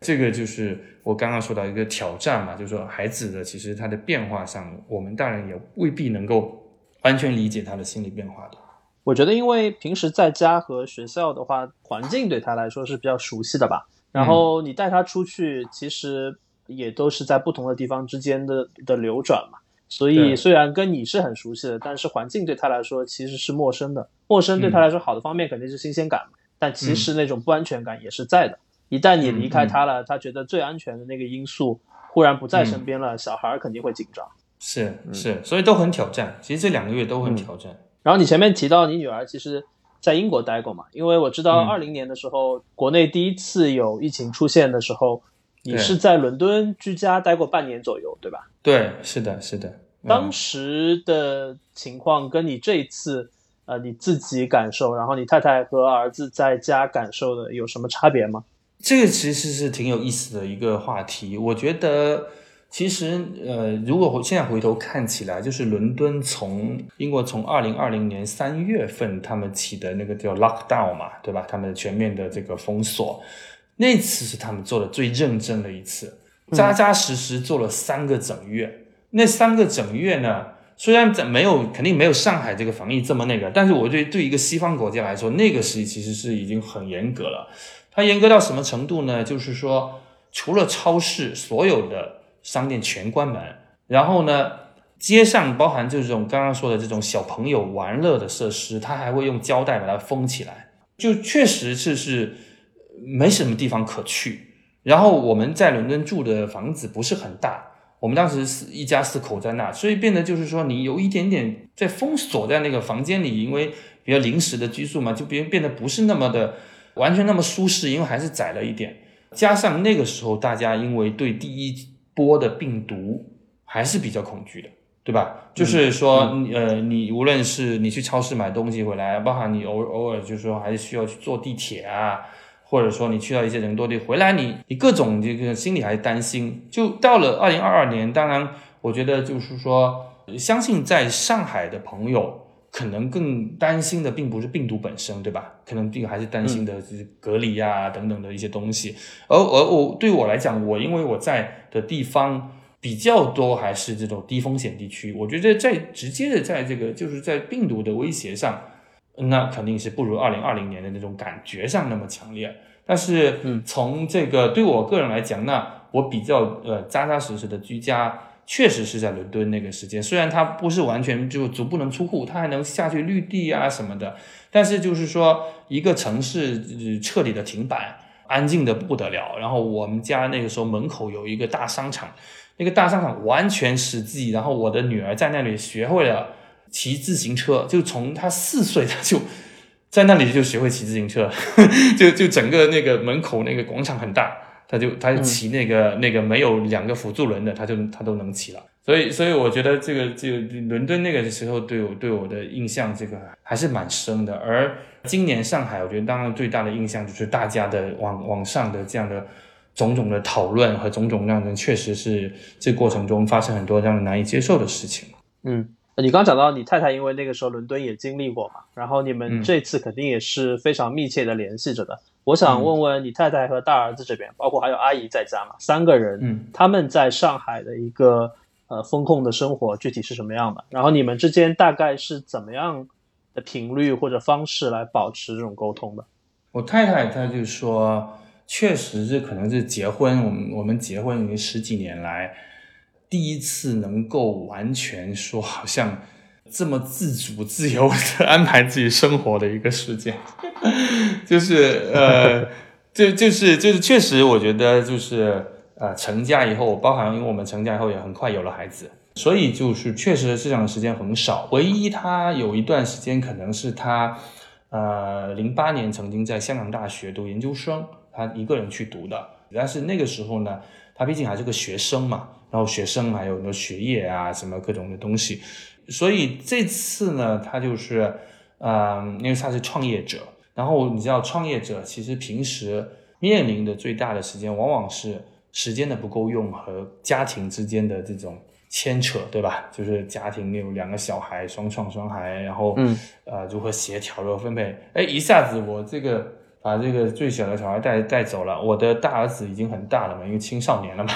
这个就是我刚刚说到一个挑战嘛，就是说孩子的其实他的变化上，我们大人也未必能够完全理解他的心理变化的。我觉得，因为平时在家和学校的话，环境对他来说是比较熟悉的吧。然后你带他出去，其实也都是在不同的地方之间的的流转嘛。所以虽然跟你是很熟悉的，但是环境对他来说其实是陌生的。陌生对他来说好的方面肯定是新鲜感，但其实那种不安全感也是在的。一旦你离开他了，他觉得最安全的那个因素忽然不在身边了，小孩肯定会紧张。是是，所以都很挑战。其实这两个月都很挑战。然后你前面提到你女儿其实，在英国待过嘛？因为我知道二零年的时候，国内第一次有疫情出现的时候，你是在伦敦居家待过半年左右，对吧？对，是的，是的。当时的情况跟你这一次，呃，你自己感受，然后你太太和儿子在家感受的有什么差别吗？这个其实是挺有意思的一个话题，我觉得。其实，呃，如果现在回头看起来，就是伦敦从英国从二零二零年三月份他们起的那个叫 lockdown 嘛，对吧？他们全面的这个封锁，那次是他们做的最认真的一次，扎扎实实做了三个整月。那三个整月呢，虽然在没有肯定没有上海这个防疫这么那个，但是我觉得对一个西方国家来说，那个时期其实是已经很严格了。它严格到什么程度呢？就是说，除了超市，所有的商店全关门，然后呢，街上包含这种刚刚说的这种小朋友玩乐的设施，它还会用胶带把它封起来，就确实是是没什么地方可去。然后我们在伦敦住的房子不是很大，我们当时是一家四口在那，所以变得就是说你有一点点在封锁在那个房间里，因为比较临时的居住嘛，就变变得不是那么的完全那么舒适，因为还是窄了一点。加上那个时候大家因为对第一波的病毒还是比较恐惧的，对吧？就是说，呃，你无论是你去超市买东西回来，包含你偶偶尔就是说还是需要去坐地铁啊，或者说你去到一些人多地回来，你你各种这个心里还是担心。就到了二零二二年，当然，我觉得就是说，相信在上海的朋友可能更担心的并不是病毒本身，对吧？可能这个还是担心的是隔离啊等等的一些东西。而而我对我来讲，我因为我在。的地方比较多，还是这种低风险地区。我觉得在直接的在这个就是在病毒的威胁上，那肯定是不如二零二零年的那种感觉上那么强烈。但是从这个对我个人来讲，那我比较呃扎扎实实的居家，确实是在伦敦那个时间，虽然它不是完全就足不能出户，它还能下去绿地啊什么的，但是就是说一个城市彻底的停摆，安静的不得了。然后我们家那个时候门口有一个大商场，那个大商场完全实际，然后我的女儿在那里学会了骑自行车，就从她四岁她就。在那里就学会骑自行车，就就整个那个门口那个广场很大，他就他就骑那个、那个没有两个辅助轮的，他就他都能骑了。所以所以我觉得这个这个伦敦那个时候对我对我的印象这个还是蛮深的。而今年上海，我觉得当然最大的印象就是大家的网网上的这样的种种的讨论和种种让人确实是这过程中发生很多让人难以接受的事情。嗯，你刚讲到你太太，因为那个时候伦敦也经历过嘛，然后你们嗯这次肯定也是非常密切的联系着的。我想问问你太太和大儿子这边，包括还有阿姨在家嘛，三个人，嗯，他们在上海的一个呃风控的生活具体是什么样的？然后你们之间大概是怎么样的频率或者方式来保持这种沟通的？我太太她就说，确实是可能是结婚，我们我们结婚已经十几年来，第一次能够完全说好像这么自主自由的安排自己生活的一个时间，就是呃，就就是就是确实，我觉得就是呃，成家以后，包含因为我们成家以后也很快有了孩子。所以就是确实这样的时间很少，唯一他有一段时间可能是他，呃，零八年曾经在香港大学读研究生，他一个人去读的。但是那个时候呢，他毕竟还是个学生嘛，然后学生还有很多学业啊，什么各种的东西，所以这次呢，他就是，嗯，因为他是创业者，然后你知道，创业者其实平时面临的最大的时间，往往是时间的不够用和家庭之间的这种牵扯，对吧？就是家庭有两个小孩，双创双孩，然后嗯呃如何协调，如何分配？哎，一下子我这个把这个最小的小孩带带走了，我的大儿子已经很大了嘛，因为青少年了嘛，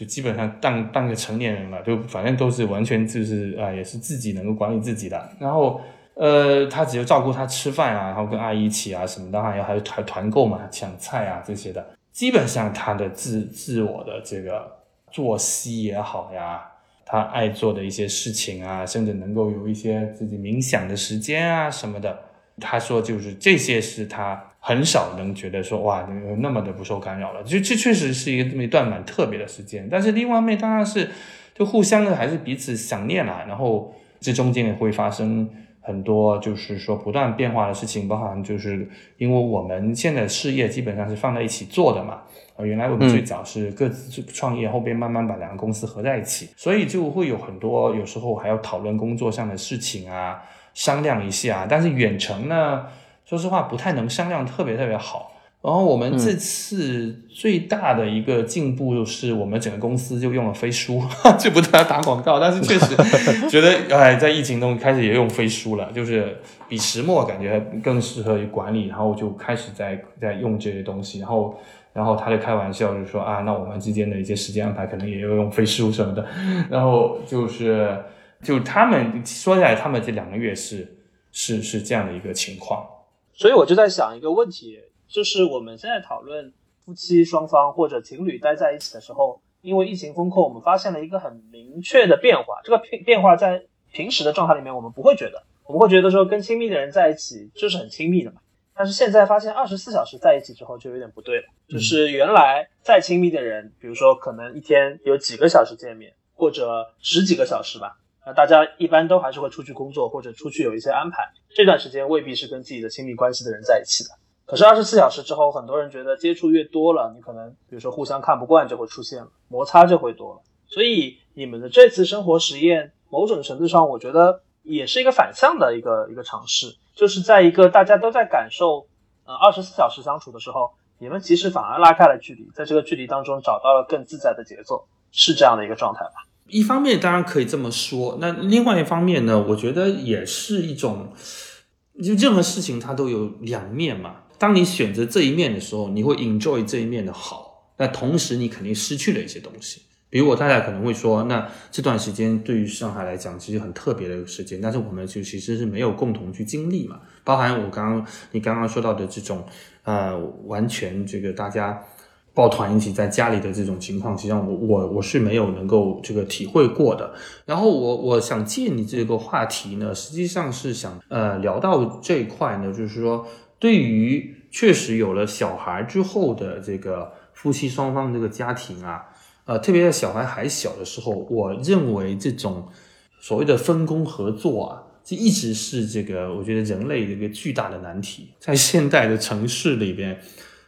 就基本上当当个成年人了，就反正都是完全就是啊、也是自己能够管理自己的，然后。呃，他只有照顾他吃饭啊，然后跟阿姨一起啊什么的，还有还有团团购嘛，抢菜啊这些的，基本上他的自自我的这个作息也好呀，他爱做的一些事情啊，甚至能够有一些自己冥想的时间啊什么的，他说就是这些是他很少能觉得说哇那么的不受干扰了，就这确实是一个这么一段蛮特别的时间。但是另外一面当然是就互相的还是彼此想念啦、然后这中间也会发生。很多就是说不断变化的事情，包含就是因为我们现在事业基本上是放在一起做的嘛，呃，原来我们最早是各自创业，后边慢慢把两个公司合在一起，所以就会有很多有时候还要讨论工作上的事情啊，商量一下。但是远程呢，说实话不太能商量特别特别好。然后我们这次最大的一个进步就是我们整个公司就用了飞书，这不是要打广告，但是确实 觉得哎，在疫情中开始也用飞书了，就是比石墨感觉更适合于管理，然后就开始在在用这些东西，然后然后他就开玩笑就说啊，那我们之间的一些时间安排可能也要用飞书什么的，然后就是就他们说起来，他们这两个月是是是这样的一个情况，所以我就在想一个问题，就是我们现在讨论夫妻双方或者情侣待在一起的时候，因为疫情风控，我们发现了一个很明确的变化。这个变变化在平时的状态里面，我们不会觉得，我们会觉得说跟亲密的人在一起就是很亲密的嘛。但是现在发现二十四小时在一起之后就有点不对了，就是原来再亲密的人，比如说可能一天有几个小时见面，或者十几个小时吧，那大家一般都还是会出去工作或者出去有一些安排，这段时间未必是跟自己的亲密关系的人在一起的。可是二十四小时之后，很多人觉得接触越多了，你可能比如说互相看不惯就会出现了，摩擦就会多了。所以你们的这次生活实验，某种程度上我觉得也是一个反向的一个一个尝试，就是在一个大家都在感受呃二十四小时相处的时候，你们其实反而拉开了距离，在这个距离当中找到了更自在的节奏，是这样的一个状态吧？一方面当然可以这么说，那另外一方面呢，我觉得也是一种，就任何事情它都有两面嘛。当你选择这一面的时候，你会 enjoy 这一面的好，那同时你肯定失去了一些东西。比如我太太可能会说，那这段时间对于上海来讲，其实很特别的一个时间，但是我们就其实是没有共同去经历嘛。包含我刚刚你刚刚说到的这种，呃，完全这个大家。抱团一起在家里的这种情况，实际上我我我是没有能够这个体会过的。然后我我想借你这个话题呢，实际上是想呃聊到这一块呢，就是说对于确实有了小孩之后的这个夫妻双方这个家庭啊，呃，特别在小孩还小的时候，我认为这种所谓的分工合作啊，这一直是这个我觉得人类的一个巨大的难题，在现代的城市里边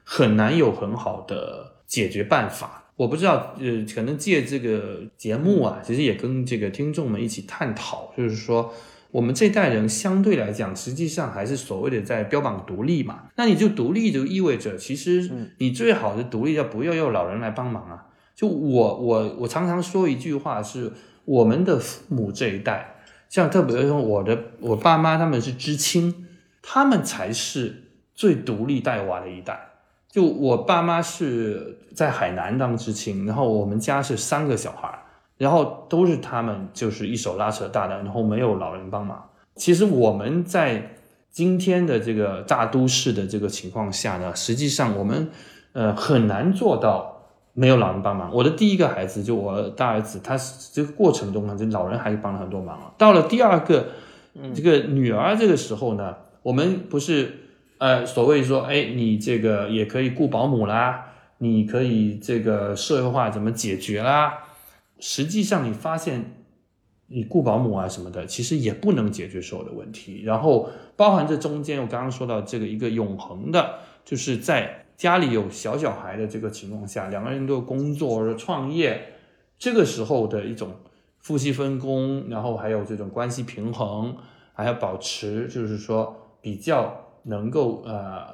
很难有很好的解决办法。我不知道，呃，可能借这个节目啊，其实也跟这个听众们一起探讨，就是说。我们这代人相对来讲，实际上还是所谓的在标榜独立嘛。那你就独立就意味着，其实你最好的独立要不要有老人来帮忙啊？就我我我常常说一句话是，我们的父母这一代，像特别是我的我爸妈他们是知青，他们才是最独立带娃的一代。就我爸妈是在海南当知青，然后我们家是三个小孩儿。然后都是他们就是一手拉扯大的，然后没有老人帮忙。其实我们在今天的这个大都市的这个情况下呢，实际上我们呃很难做到没有老人帮忙。我的第一个孩子就我大儿子，他这个过程中呢，这老人还是帮了很多忙。到了第二个这个女儿这个时候呢，我们不是呃所谓说，哎，你这个也可以雇保姆啦，你可以这个社会化怎么解决啦？实际上，你发现你雇保姆啊什么的，其实也不能解决所有的问题。然后，包含这中间，我刚刚说到这个一个永恒的，就是在家里有小小孩的这个情况下，两个人都工作或者创业，这个时候的一种夫妻分工，然后还有这种关系平衡，还要保持，就是说比较能够呃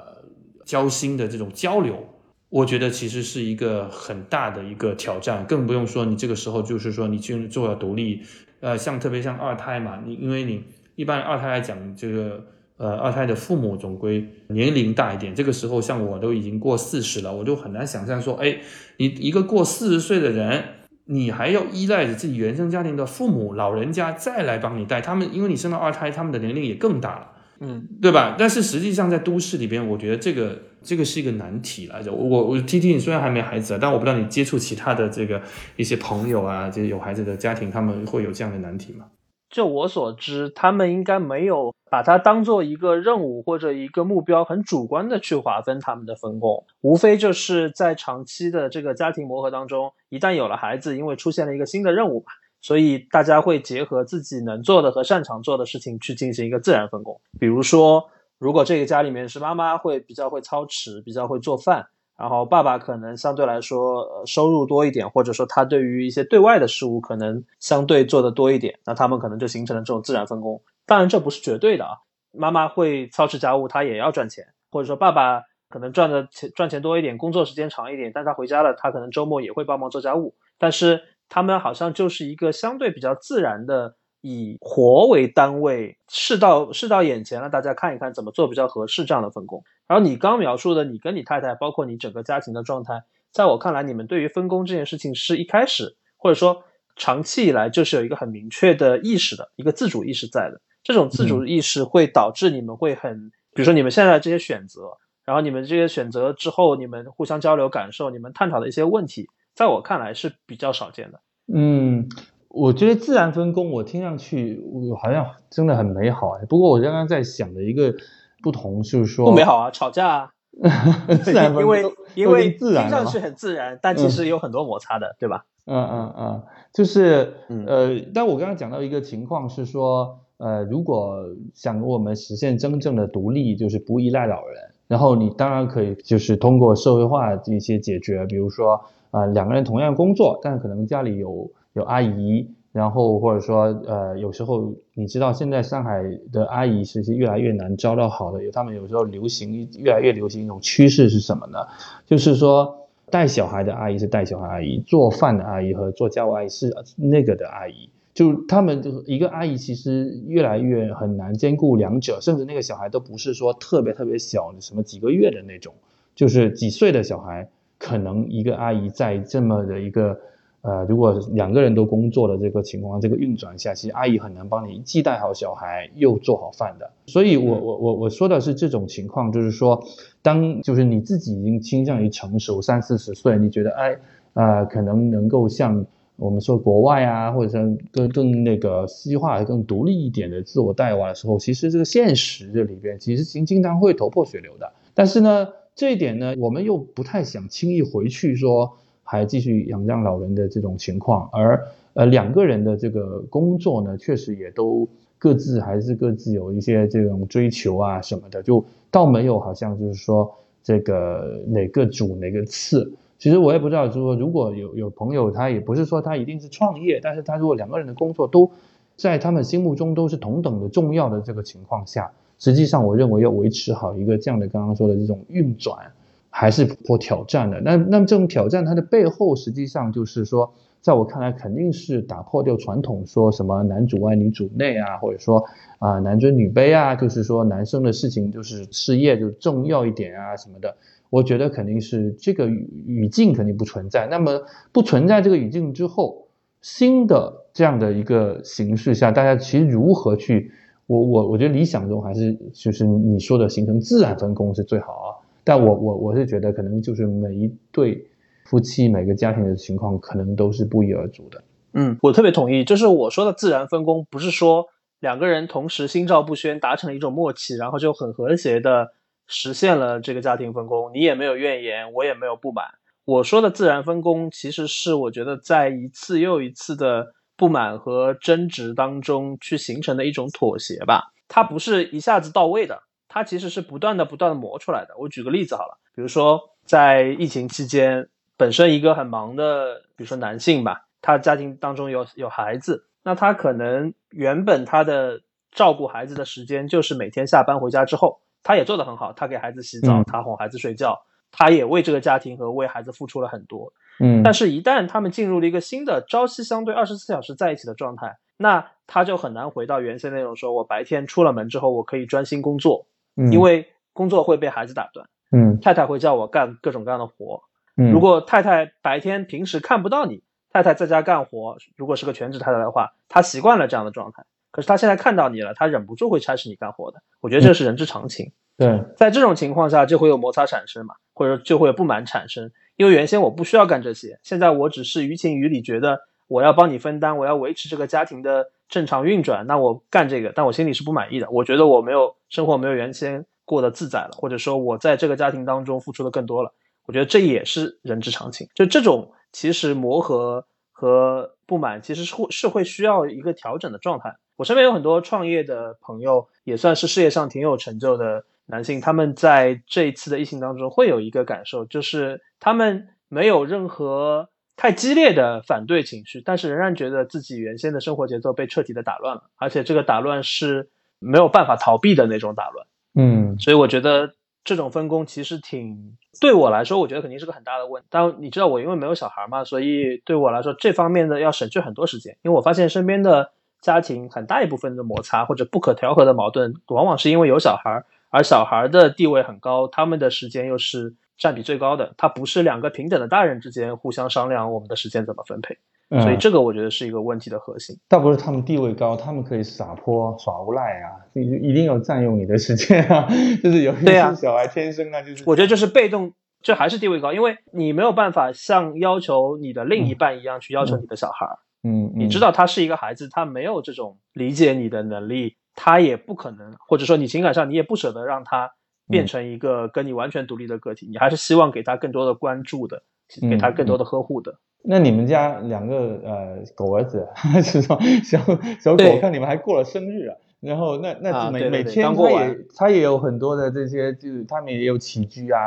交心的这种交流。我觉得其实是一个很大的一个挑战，更不用说你这个时候就是说你去做要独立，呃，像特别像二胎嘛，你因为你一般二胎来讲，这个呃二胎的父母总归年龄大一点，这个时候像我都已经过四十了，我就很难想象说，哎，你一个过四十岁的人，你还要依赖着自己原生家庭的父母老人家再来帮你带他们，因为你生了二胎，他们的年龄也更大了。嗯，对吧？但是实际上在都市里边，我觉得这个这个是一个难题来着。我我 T T，你虽然还没孩子，但我不知道你接触其他的这个一些朋友啊，这些有孩子的家庭，他们会有这样的难题吗？就我所知，他们应该没有把它当做一个任务或者一个目标，很主观的去划分他们的分工，无非就是在长期的这个家庭磨合当中，一旦有了孩子，因为出现了一个新的任务嘛。所以大家会结合自己能做的和擅长做的事情去进行一个自然分工。比如说，如果这个家里面是妈妈会比较会操持，比较会做饭，然后爸爸可能相对来说呃收入多一点，或者说他对于一些对外的事物可能相对做的多一点，那他们可能就形成了这种自然分工。当然这不是绝对的啊，妈妈会操持家务，她也要赚钱，或者说爸爸可能赚的钱赚钱多一点，工作时间长一点，但他回家了，他可能周末也会帮忙做家务，但是。他们好像就是一个相对比较自然的，以活为单位，事到事到眼前了，大家看一看怎么做比较合适这样的分工。然后你刚描述的，你跟你太太，包括你整个家庭的状态，在我看来，你们对于分工这件事情是一开始或者说长期以来就是有一个很明确的意识的一个自主意识在的。这种自主意识会导致你们会很，比如说你们现在这些选择，然后你们这些选择之后，你们互相交流感受，你们探讨的一些问题。在我看来是比较少见的。嗯，我觉得自然分工，我听上去好像真的很美好哎。不过我刚刚在想的一个不同就是说，不美好啊，吵架啊。自然分因为因为听上去很自然，但其实有很多摩擦的，对吧？嗯嗯嗯，就是呃，但我刚刚讲到一个情况是说，呃，如果想我们实现真正的独立，就是不依赖老人，然后你当然可以就是通过社会化的一些解决，比如说。啊，两个人同样工作，但可能家里有有阿姨，然后或者说呃，有时候你知道现在上海的阿姨其实越来越难招到好的，有他们有时候流行越来越流行一种趋势是什么呢？就是说带小孩的阿姨是带小孩阿姨，做饭的阿姨和做家务阿姨是那个的阿姨，就他们就是一个阿姨其实越来越很难兼顾两者，甚至那个小孩都不是说特别特别小什么几个月的那种，就是几岁的小孩。可能一个阿姨在这么的一个呃，如果两个人都工作的这个情况，这个运转下，其实阿姨很难帮你既带好小孩又做好饭的。所以我我我我说的是这种情况，就是说，当就是你自己已经倾向于成熟三四十岁，你觉得哎呃可能能够像我们说国外啊，或者说更更那个西化、更独立一点的自我带娃的时候，其实这个现实这里边其实经经常会头破血流的。但是呢，这一点呢，我们又不太想轻易回去说。还继续仰仗老人的这种情况，而呃两个人的这个工作呢，确实也都各自还是各自有一些这种追求啊什么的，就倒没有好像就是说这个哪个主哪个次。其实我也不知道，就是说如果有有朋友他也不是说他一定是创业，但是他如果两个人的工作都在他们心目中都是同等的重要的这个情况下，实际上我认为要维持好一个这样的刚刚说的这种运转。还是颇挑战的。那那么这种挑战，它的背后实际上就是说，在我看来，肯定是打破掉传统说什么男主外女主内啊，或者说啊男尊女卑啊，就是说男生的事情就是事业就重要一点啊什么的。我觉得肯定是这个语语境肯定不存在。那么不存在这个语境之后，新的这样的一个形式下，大家其实如何去？我我我觉得理想中还是就是你说的形成自然分工是最好啊。但我我我是觉得，可能就是每一对夫妻、每个家庭的情况，可能都是不一而足的。嗯，我特别同意。就是我说的自然分工，不是说两个人同时心照不宣，达成一种默契，然后就很和谐的实现了这个家庭分工。你也没有怨言，我也没有不满。我说的自然分工，其实是我觉得在一次又一次的不满和争执当中去形成的一种妥协吧。它不是一下子到位的。它其实是不断的、不断的磨出来的。我举个例子好了，比如说在疫情期间，本身一个很忙的，比如说男性吧，他家庭当中有有孩子，那他可能原本他的照顾孩子的时间就是每天下班回家之后，他也做得很好，他给孩子洗澡，他哄孩子睡觉，他也为这个家庭和为孩子付出了很多。嗯，但是，一旦他们进入了一个新的朝夕相对、二十四小时在一起的状态，那他就很难回到原先那种说，我白天出了门之后，我可以专心工作。嗯因为工作会被孩子打断，嗯，太太会叫我干各种各样的活，嗯，如果太太白天平时看不到你，太太在家干活，如果是个全职太太的话，她习惯了这样的状态，可是她现在看到你了，她忍不住会差使你干活的，我觉得这是人之常情。对，在这种情况下就会有摩擦产生嘛，或者就会有不满产生，因为原先我不需要干这些，现在我只是于情于理觉得我要帮你分担，我要维持这个家庭的。正常运转，那我干这个，但我心里是不满意的。我觉得我没有生活没有原先过得自在了，或者说我在这个家庭当中付出的更多了。我觉得这也是人之常情。就这种其实磨合和不满，其实是会是会需要一个调整的状态。我身边有很多创业的朋友，也算是事业上挺有成就的男性，他们在这一次的疫情当中会有一个感受，就是他们没有任何。太激烈的反对情绪，但是仍然觉得自己原先的生活节奏被彻底的打乱了，而且这个打乱是没有办法逃避的那种打乱。嗯，所以我觉得这种分工其实挺对我来说，我觉得肯定是个很大的问题。但你知道我因为没有小孩嘛，所以对我来说这方面的要省去很多时间。因为我发现身边的家庭很大一部分的摩擦或者不可调和的矛盾，往往是因为有小孩，而小孩的地位很高，他们的时间又是。占比最高的，他不是两个平等的大人之间互相商量我们的时间怎么分配，所以这个我觉得是一个问题的核心。倒不是他们地位高，他们可以撒泼耍无赖啊，一一定要占用你的时间啊，就是有一些小孩天生啊，就是我觉得就是被动，这还是地位高，因为你没有办法像要求你的另一半一样去要求你的小孩，嗯，你知道他是一个孩子，他没有这种理解你的能力，他也不可能，或者说你情感上你也不舍得让他。变成一个跟你完全独立的个体，你还是希望给他更多的关注的，给他更多的呵护的。那你们家两个呃狗儿子，是说小小狗，看你们还过了生日啊。然后那那每每天他也他也有很多的这些，就是他们也有起居啊、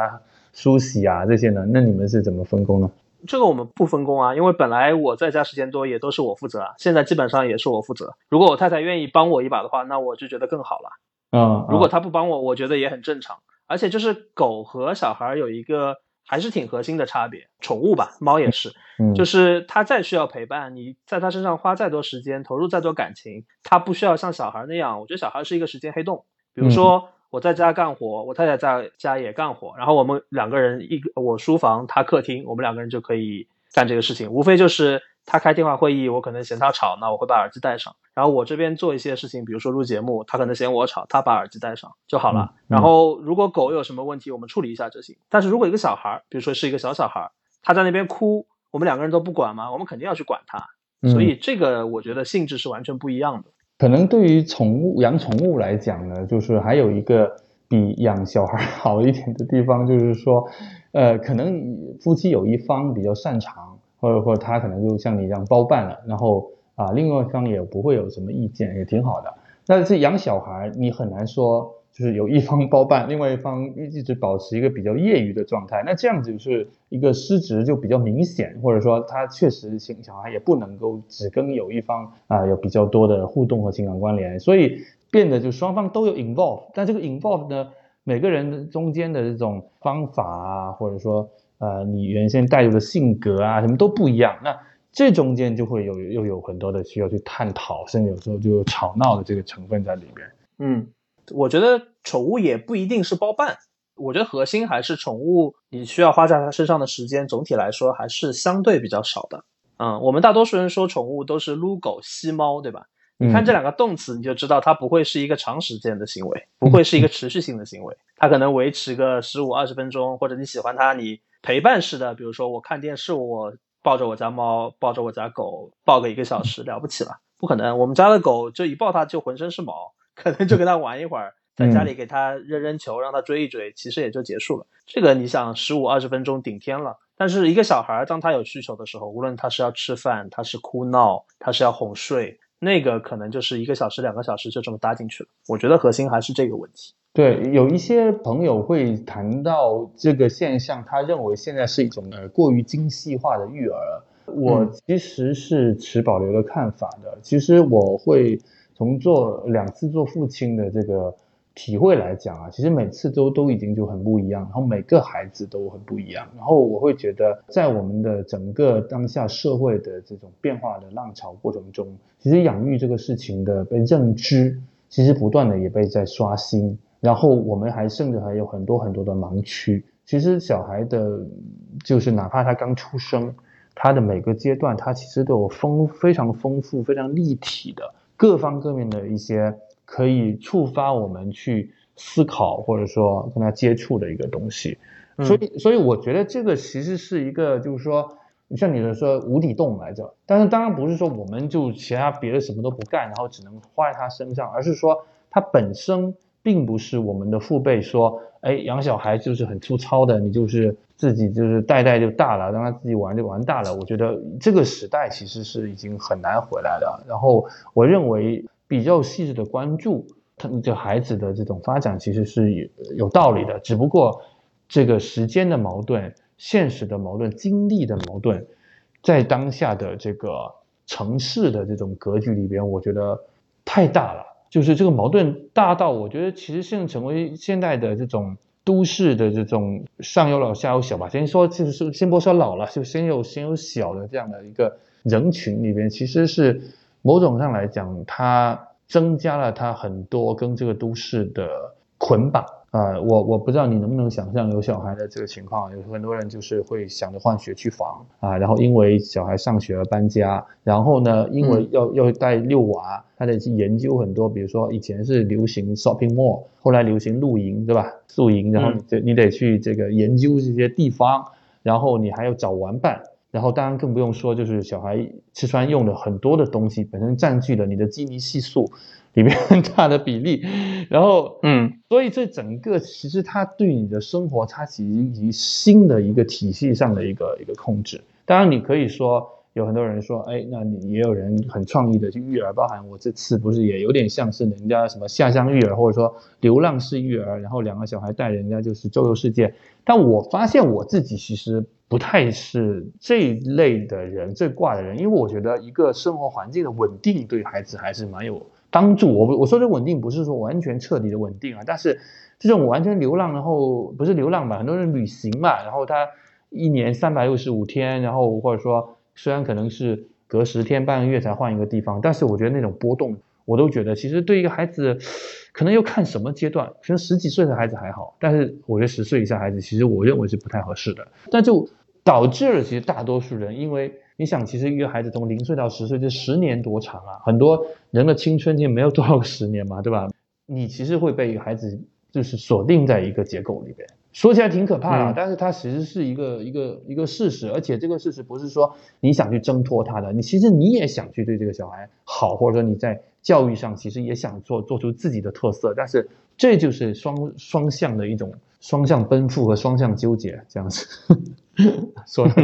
梳洗啊这些呢。那你们是怎么分工呢？这个我们不分工啊，因为本来我在家时间多，也都是我负责啊。现在基本上也是我负责。如果我太太愿意帮我一把的话，那我就觉得更好了。嗯，如果她不帮我，我觉得也很正常。而且就是狗和小孩有一个还是挺核心的差别，宠物吧，猫也是，就是它再需要陪伴，你在它身上花再多时间，投入再多感情，它不需要像小孩那样。我觉得小孩是一个时间黑洞。比如说我在家干活，我太太在家也干活，然后我们两个人一个我书房，他客厅，我们两个人就可以干这个事情，无非就是他开电话会议，我可能嫌他吵，那我会把耳机戴上。然后我这边做一些事情，比如说录节目，他可能嫌我吵，他把耳机戴上就好了。嗯然后如果狗有什么问题，我们处理一下就行。但是如果一个小孩儿，比如说是一个小小孩儿，他在那边哭，我们两个人都不管吗？我们肯定要去管他。所以这个我觉得性质是完全不一样的。可能对于宠物养宠物来讲呢，就是还有一个比养小孩好一点的地方，就是说，呃，可能夫妻有一方比较擅长，或者或者他可能就像你一样包办了，然后啊，另外一方也不会有什么意见，也挺好的。但是养小孩，你很难说。就是有一方包办，另外一方一直保持一个比较业余的状态，那这样子就是一个失职就比较明显，或者说他确实性小孩也不能够只跟有一方啊、有比较多的互动和情感关联，所以变得就双方都有 involve，但这个 involve 呢，每个人中间的这种方法啊，或者说呃你原先带入的性格啊，什么都不一样，那这中间就会有又有很多的需要去探讨，甚至有时候就有吵闹的这个成分在里面。嗯，我觉得宠物也不一定是包办，我觉得核心还是宠物，你需要花在它身上的时间，总体来说还是相对比较少的。嗯，我们大多数人说宠物都是撸狗吸猫，对吧？你看这两个动词，你就知道它不会是一个长时间的行为，不会是一个持续性的行为，它可能维持个十五二十分钟，或者你喜欢它，你陪伴式的，比如说我看电视，我抱着我家猫，抱着我家狗，抱个一个小时，了不起了？不可能，我们家的狗就一抱它就浑身是毛，可能就跟他玩一会儿，在家里给他扔扔球，让他追一追，其实也就结束了。这个你想十五二十分钟顶天了，但是一个小孩当他有需求的时候，无论他是要吃饭，他是哭闹，他是要哄睡。那个可能就是一个小时、两个小时就这么搭进去了。我觉得核心还是这个问题。对，有一些朋友会谈到这个现象，他认为现在是一种呃过于精细化的育儿。我嗯其实是持保留的看法的。其实我会从做两次做父亲的这个体会来讲啊，其实每次都都已经就很不一样，然后每个孩子都很不一样。然后我会觉得，在我们的整个当下社会的这种变化的浪潮过程中，其实养育这个事情的被认知，其实不断的也被在刷新。然后我们还甚至还有很多很多的盲区。其实小孩的，就是哪怕他刚出生，他的每个阶段，他其实都有丰非常丰富、非常立体的各方各面的一些可以触发我们去思考或者说跟他接触的一个东西。嗯所以，所以我觉得这个其实是一个，就是说，像你的说无底洞来着。但是当然不是说我们就其他别的什么都不干，然后只能花在他身上，而是说他本身并不是我们的父辈说，哎，养小孩就是很粗糙的，你就是自己就是带带就大了，让他自己玩就玩大了。我觉得这个时代其实是已经很难回来了。然后我认为比较细致的关注他这孩子的这种发展，其实是有有道理的，只不过。这个时间的矛盾、现实的矛盾、精力的矛盾，在当下的这个城市的这种格局里边，我觉得太大了。就是这个矛盾大到，我觉得其实现在成为现代的这种都市的这种上有老下有小吧。先说就是先不说老了，就先有先有小的这样的一个人群里边，其实是某种上来讲，它增加了它很多跟这个都市的捆绑。啊、呃，我我不知道你能不能想象有小孩的这个情况，有很多人就是会想着换学区房啊，然后因为小孩上学而搬家，然后呢，因为要、嗯、要带遛娃，他得去研究很多，比如说以前是流行 shopping mall，后来流行露营，对吧？宿营，然后你得、嗯、你得去这个研究这些地方，然后你还要找玩伴。然后当然更不用说，就是小孩吃穿用的很多的东西，本身占据了你的基尼系数里面很大的比例。然后，嗯，所以这整个其实它对你的生活，它其实以新的一个体系上的一个一个控制。当然，你可以说有很多人说，哎，那你也有人很创意的去育儿，包含我这次不是也有点像是人家什么下乡育儿，或者说流浪式育儿，然后两个小孩带人家就是周游世界。但我发现我自己其实。不太是这一类的人，这挂的人，因为我觉得一个生活环境的稳定对孩子还是蛮有帮助。我我说的稳定不是说完全彻底的稳定啊，但是这种完全流浪，然后不是流浪吧，很多人旅行嘛，然后他一年三百六十五天，然后或者说虽然可能是隔十天半个月才换一个地方，但是我觉得那种波动，我都觉得其实对一个孩子，可能要看什么阶段，可能十几岁的孩子还好，但是我觉得十岁以下孩子，其实我认为是不太合适的。那就导致了其实大多数人，因为你想，其实一个孩子从零岁到十岁，这十年多长啊！很多人的青春期没有多少个十年嘛，对吧？你其实会被孩子就是锁定在一个结构里边。说起来挺可怕的，嗯但是它其实是一个一个一个事实，而且这个事实不是说你想去挣脱它的，你其实你也想去对这个小孩好，或者说你在教育上其实也想做做出自己的特色，但是 这就是双双向的一种双向奔赴和双向纠结这样子。说的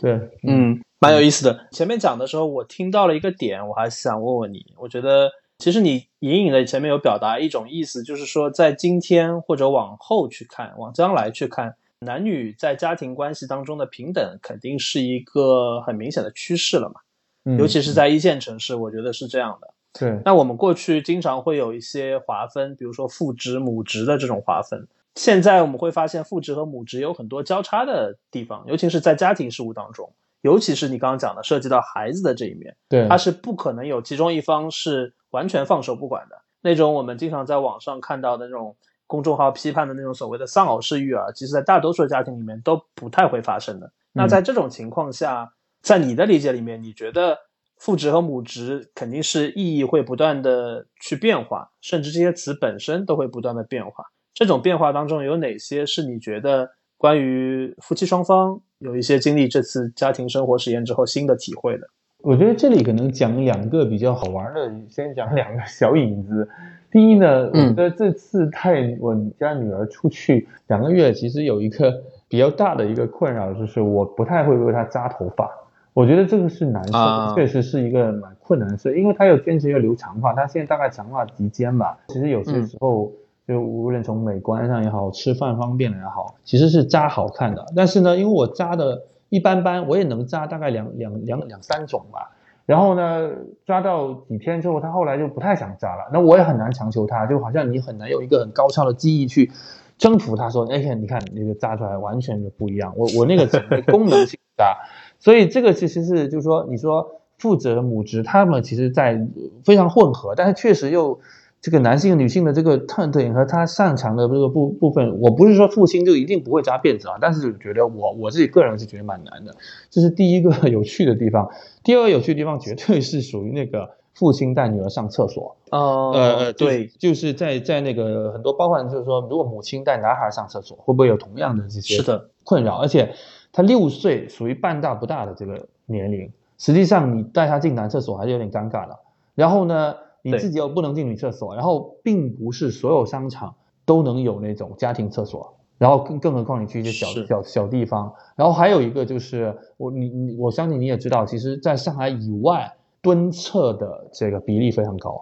对，嗯，蛮有意思的。前面讲的时候，我听到了一个点，我还想问问你。我觉得其实你隐隐的前面有表达一种意思，就是说在今天或者往后去看，往将来去看，男女在家庭关系当中的平等肯定是一个很明显的趋势了嘛。嗯尤其是在一线城市，我觉得是这样的。对，那我们过去经常会有一些划分，比如说父职、母职的这种划分。现在我们会发现父职和母职有很多交叉的地方，尤其是在家庭事务当中，尤其是你刚刚讲的涉及到孩子的这一面，对，它是不可能有其中一方是完全放手不管的那种。我们经常在网上看到的那种公众号批判的那种所谓的丧偶式育儿，其实在大多数家庭里面都不太会发生的。那在这种情况下，在你的理解里面，你觉得父职和母职肯定是意义会不断的去变化，甚至这些词本身都会不断的变化。这种变化当中有哪些是你觉得关于夫妻双方有一些经历这次家庭生活实验之后新的体会的？我觉得这里可能讲两个比较好玩的，先讲两个小引子。第一呢，我嗯觉得这次带我家女儿出去两个月，其实有一个比较大的一个困扰，就是我不太会为她扎头发。我觉得这个是难受的，啊确实是一个蛮困难的事，因为他有坚持要留长发，他现在大概长发及肩吧。其实有些嗯时候，就无论从美观上也好，吃饭方便也好，其实是扎好看的。但是呢，因为我扎的一般般，我也能扎大概两两两两三种吧。然后呢，扎到几天之后，他后来就不太想扎了。那我也很难强求他，就好像你很难有一个很高超的技艺去征服他，说，哎呀，你看那个扎出来完全就不一样。我我那个整 个功能性扎，所以这个其实是就是说，你说父职和母职，他们其实在呃非常混合，但是确实又这个男性女性的这个特点和他擅长的这个部部分，我不是说父亲就一定不会扎辫子啊，但是觉得我我自己个人是觉得蛮难的，这是第一个 有趣的地方。第二个有趣的地方绝对是属于那个父亲带女儿上厕所，呃呃，就是对，就是在在那个很多包括就是说，如果母亲带男孩上厕所，会不会有同样的这些是的困扰？而且他六岁属于半大不大的这个年龄，实际上你带他进男厕所还是有点尴尬的。然后呢，你自己又不能进女厕所，然后并不是所有商场都能有那种家庭厕所。然后更更何况你去一些小小小地方，然后还有一个就是我你你我相信你也知道，其实在上海以外蹲厕的这个比例非常高，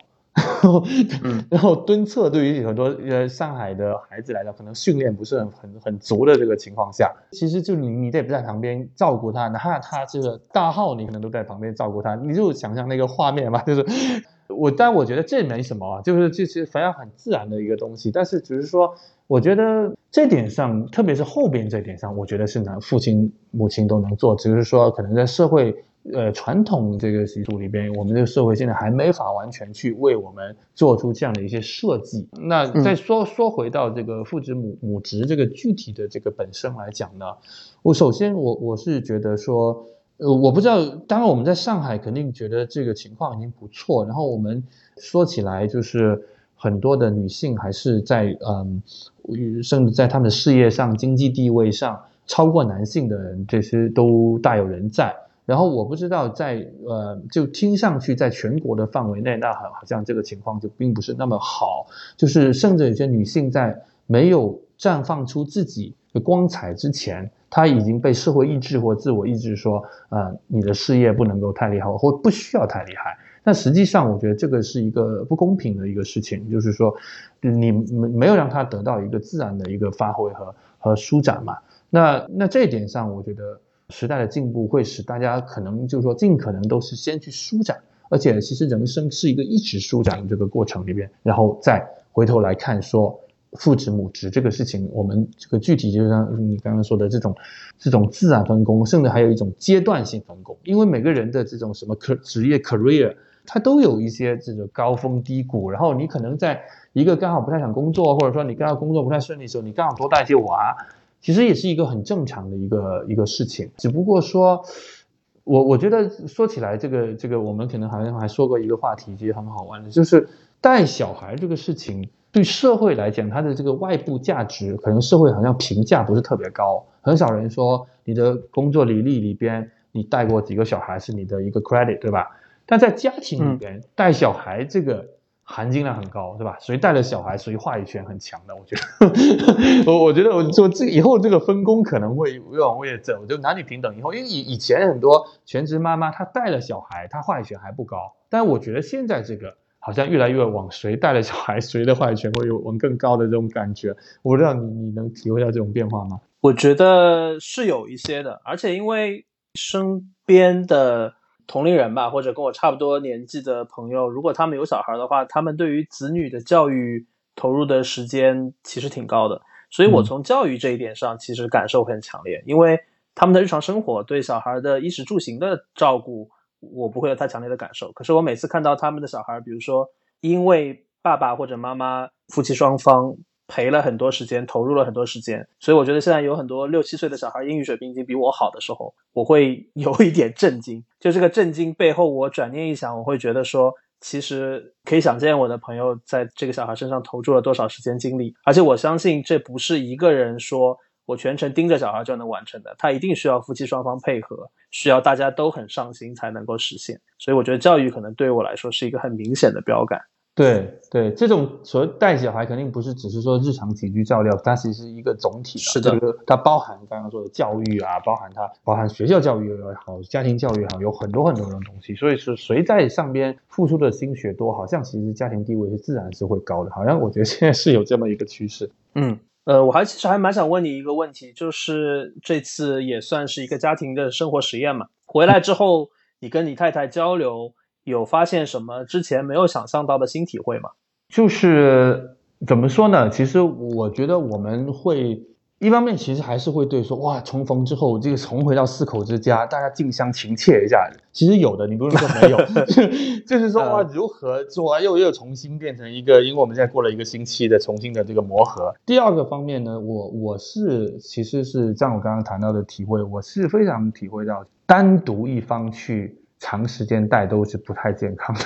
嗯 然后蹲厕对于很多呃上海的孩子来讲，可能训练不是很很很足的这个情况下，其实就你你得不在旁边照顾他，哪怕他这个大号你可能都在旁边照顾他，你就想象那个画面嘛，就是我，但我觉得这没什么啊，就是这是非常很自然的一个东西，但是只是说，我觉得这点上，特别是后边这点上，我觉得是男父亲母亲都能做，只是说可能在社会。呃，传统这个习俗里边，我们这个社会现在还没法完全去为我们做出这样的一些设计。那再说、说回到这个父职母母职这个具体的这个本身来讲呢，我首先我我是觉得说，呃，我不知道，当然我们在上海肯定觉得这个情况已经不错，然后我们说起来就是很多的女性还是在嗯，甚至在她们的事业上、经济地位上超过男性的人，这些都大有人在。然后我不知道在呃，就听上去在全国的范围内，那好像这个情况就并不是那么好，就是甚至有些女性在没有绽放出自己的光彩之前，她已经被社会抑制或自我抑制说，呃，你的事业不能够太厉害，或不需要太厉害。但实际上，我觉得这个是一个不公平的一个事情，就是说，你没没有让她得到一个自然的一个发挥和和舒展嘛。那那这一点上，我觉得。时代的进步会使大家可能就是说尽可能都是先去舒展，而且其实人生是一个一直舒展的这个过程里边，然后再回头来看说父职母职这个事情，我们这个具体就像你刚刚说的这种这种自然分工，甚至还有一种阶段性分工，因为每个人的这种什么科职业 career，它都有一些这个高峰低谷，然后你可能在一个刚好不太想工作，或者说你刚好工作不太顺利的时候，你刚好多带一些娃。其实也是一个很正常的一个一个事情。只不过说，我我觉得说起来，这个这个我们可能好像还说过一个话题，其实很好玩的，就是带小孩这个事情，对社会来讲，它的这个外部价值，可能社会好像评价不是特别高，很少人说你的工作履历里边你带过几个小孩是你的一个 credit，对吧？但在家庭里边带小孩这个含金量很高，对吧？谁带了小孩，谁话语权很强的，我觉得，我我觉得我说这以后这个分工可能会越往越走，就男女平等以后，因为以以前很多全职妈妈她带了小孩，她话语权还不高，但我觉得现在这个好像越来越往谁带了小孩，谁的话语权会有往更高的这种感觉，我不知道你你能体会到这种变化吗？我觉得是有一些的，而且因为身边的同龄人吧，或者跟我差不多年纪的朋友，如果他们有小孩的话，他们对于子女的教育投入的时间其实挺高的。所以我嗯从教育这一点上，其实感受会很强烈，因为他们的日常生活对小孩的衣食住行的照顾，我不会有太强烈的感受。可是我每次看到他们的小孩，比如说因为爸爸或者妈妈夫妻双方陪了很多时间，投入了很多时间，所以我觉得现在有很多六七岁的小孩英语水平已经比我好的时候，我会有一点震惊。就这个震惊背后，我转念一想，我会觉得说，其实可以想见我的朋友在这个小孩身上投注了多少时间精力，而且我相信这不是一个人说。我全程盯着小孩就能完成的，他一定需要夫妻双方配合，需要大家都很上心才能够实现。所以我觉得教育可能对我来说是一个很明显的标杆。对对，这种所谓带小孩，肯定不是只是说日常起居照料，它其实是一个总体的。是的这个它包含刚刚说的教育啊，包含它包含学校教育也好，家庭教育也好，有很多很多种东西。所以是谁在上边付出的心血多，好像其实家庭地位是自然是会高的。好像我觉得现在是有这么一个趋势。嗯，呃，我还其实还蛮想问你一个问题，就是这次也算是一个家庭的生活实验嘛。回来之后，你跟你太太交流，有发现什么之前没有想象到的新体会吗？就是怎么说呢？其实我觉得我们会一方面其实还是会对说哇，重逢之后这个重回到四口之家，大家近乡情切一下。其实有的，你不是说没有，就是说哇，如何做又又重新变成一个，因为我们现在过了一个星期的重新的这个磨合。第二个方面呢，我我是其实是像我刚刚谈到的体会，我是非常体会到单独一方去。长时间戴都是不太健康的，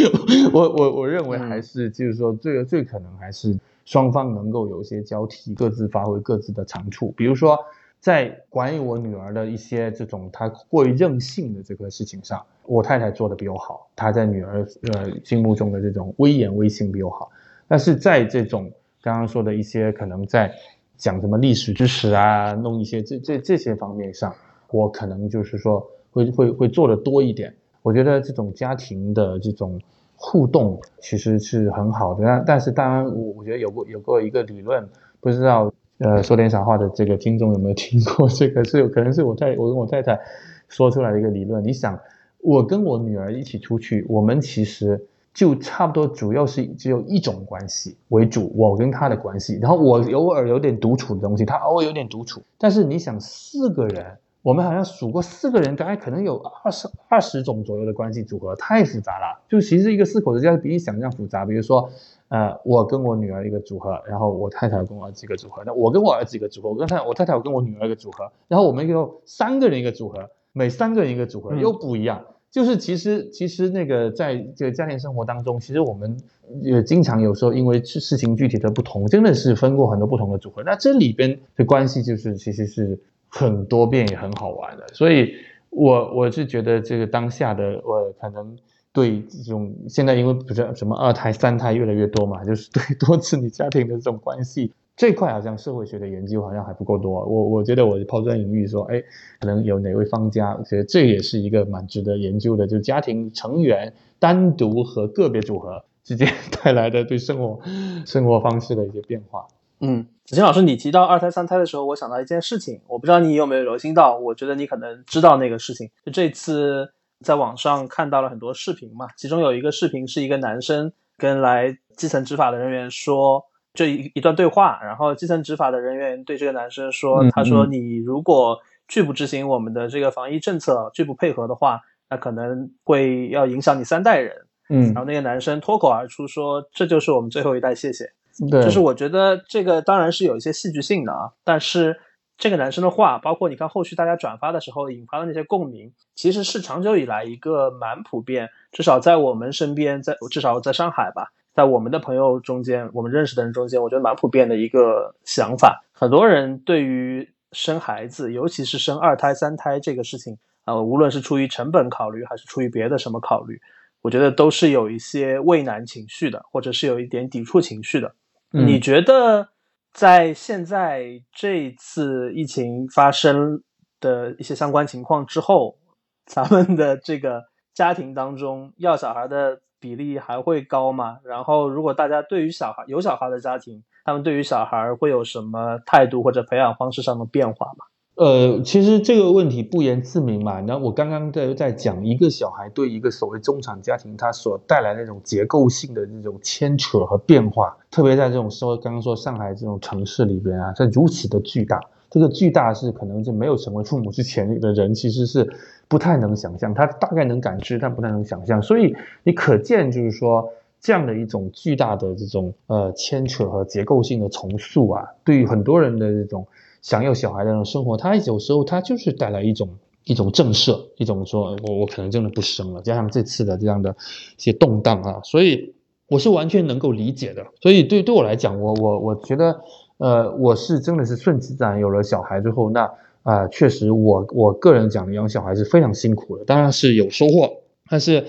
我我我认为还是就是说最最可能还是双方能够有一些交替，各自发挥各自的长处。比如说在管理我女儿的一些这种她过于任性的这个事情上，我太太做的比我好，她在女儿呃心目中的这种威严威信比我好。但是在这种刚刚说的一些可能在讲什么历史知识啊，弄一些这这这些方面上，我可能就是说。会会会做的多一点，我觉得这种家庭的这种互动其实是很好的。但但是当然，我我觉得有过有过一个理论，不知道呃说点傻话的这个听众有没有听过？这个是有可能是我太我跟我太太说出来的一个理论。你想，我跟我女儿一起出去，我们其实就差不多主要是只有一种关系为主，我跟她的关系。然后我偶尔有点独处的东西，她偶尔有点独处。但是你想，四个人。我们好像数过四个人，大概可能有二十二十种左右的关系组合，太复杂了。就其实一个四口之家比你想象复杂。比如说，呃，我跟我女儿一个组合，然后我太太跟我儿子一个组合，那我跟我儿子一个组合，我跟太我太太我跟我女儿一个组合，然后我们有三个人一个组合，每三个人一个组合又不一样。嗯、就是其实其实那个在这个家庭生活当中，其实我们也经常有时候因为事情具体的不同，真的是分过很多不同的组合。那这里边的关系就是其实是。很多变也很好玩的，所以我我是觉得这个当下的我可能对这种现在因为不是什么二胎三胎越来越多嘛，就是对多子女家庭的这种关系这块好像社会学的研究好像还不够多。我我觉得我抛砖引玉说，哎，可能有哪位方家，我觉得这也是一个蛮值得研究的，就家庭成员单独和个别组合之间 带来的对生活生活方式的一些变化。嗯，子清老师，你提到二胎、三胎的时候，我想到一件事情，我不知道你有没有留心到，我觉得你可能知道那个事情。就这次在网上看到了很多视频嘛，其中有一个视频是一个男生跟来基层执法的人员说这一一段对话，然后基层执法的人员对这个男生说，嗯他说你如果拒不执行我们的这个防疫政策，拒不配合的话，那可能会要影响你三代人。嗯然后那个男生脱口而出说，这就是我们最后一代，谢谢。对，就是我觉得这个当然是有一些戏剧性的啊，但是这个男生的话，包括你看后续大家转发的时候引发的那些共鸣，其实是长久以来一个蛮普遍，至少在我们身边，在至少在上海吧，在我们的朋友中间，我们认识的人中间，我觉得蛮普遍的一个想法。很多人对于生孩子，尤其是生二胎、三胎这个事情，啊、无论是出于成本考虑，还是出于别的什么考虑，我觉得都是有一些畏难情绪的，或者是有一点抵触情绪的。你觉得在现在这次疫情发生的一些相关情况之后，咱们的这个家庭当中要小孩的比例还会高吗？然后，如果大家对于小孩有小孩的家庭，他们对于小孩会有什么态度或者培养方式上的变化吗？呃，其实这个问题不言自明嘛。然后我刚刚在在讲一个小孩对一个所谓中产家庭，它所带来的那种结构性的这种牵扯和变化，特别在这种说刚刚说上海这种城市里边啊，它如此的巨大。这个巨大是可能就没有成为父母之前的人其实是不太能想象，他大概能感知，但不太能想象。所以你可见就是说。这样的一种巨大的这种呃牵扯和结构性的重塑啊，对于很多人的这种想要小孩的那种生活，它有时候它就是带来一种一种震慑，一种说我我可能真的不生了，加上这次的这样的一些动荡啊，所以我是完全能够理解的。所以对对我来讲，我我我觉得呃我是真的是顺其自然，有了小孩之后，那啊、确实我我个人讲养小孩是非常辛苦的，当然是有收获，但是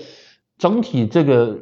整体这个。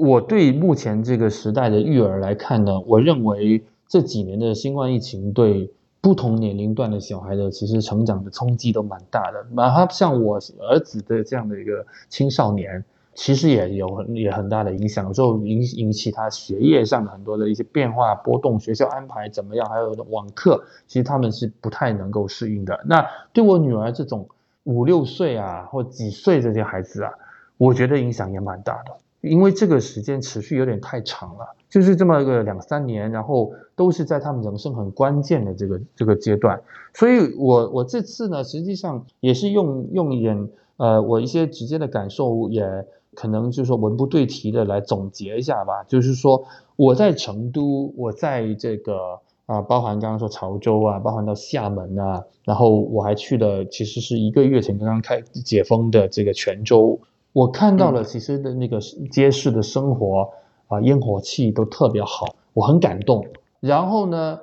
我对目前这个时代的育儿来看呢，我认为这几年的新冠疫情对不同年龄段的小孩的其实成长的冲击都蛮大的。哪怕像我儿子的这样的一个青少年，其实也有很也很大的影响，有时候引引起他学业上的很多的一些变化波动，学校安排怎么样，还有网课，其实他们是不太能够适应的。那对我女儿这种五六岁啊或几岁这些孩子啊，我觉得影响也蛮大的。因为这个时间持续有点太长了，就是这么个两三年，然后都是在他们人生很关键的这个这个阶段，所以我我这次呢，实际上也是用用一点呃我一些直接的感受，也可能就是说文不对题的来总结一下吧，就是说我在成都，我在这个啊，包含刚刚说潮州啊，包含到厦门啊，然后我还去了，其实是一个月前刚刚开解封的这个泉州。我看到了，其实的那个街市的生活啊、烟火气都特别好，我很感动。然后呢，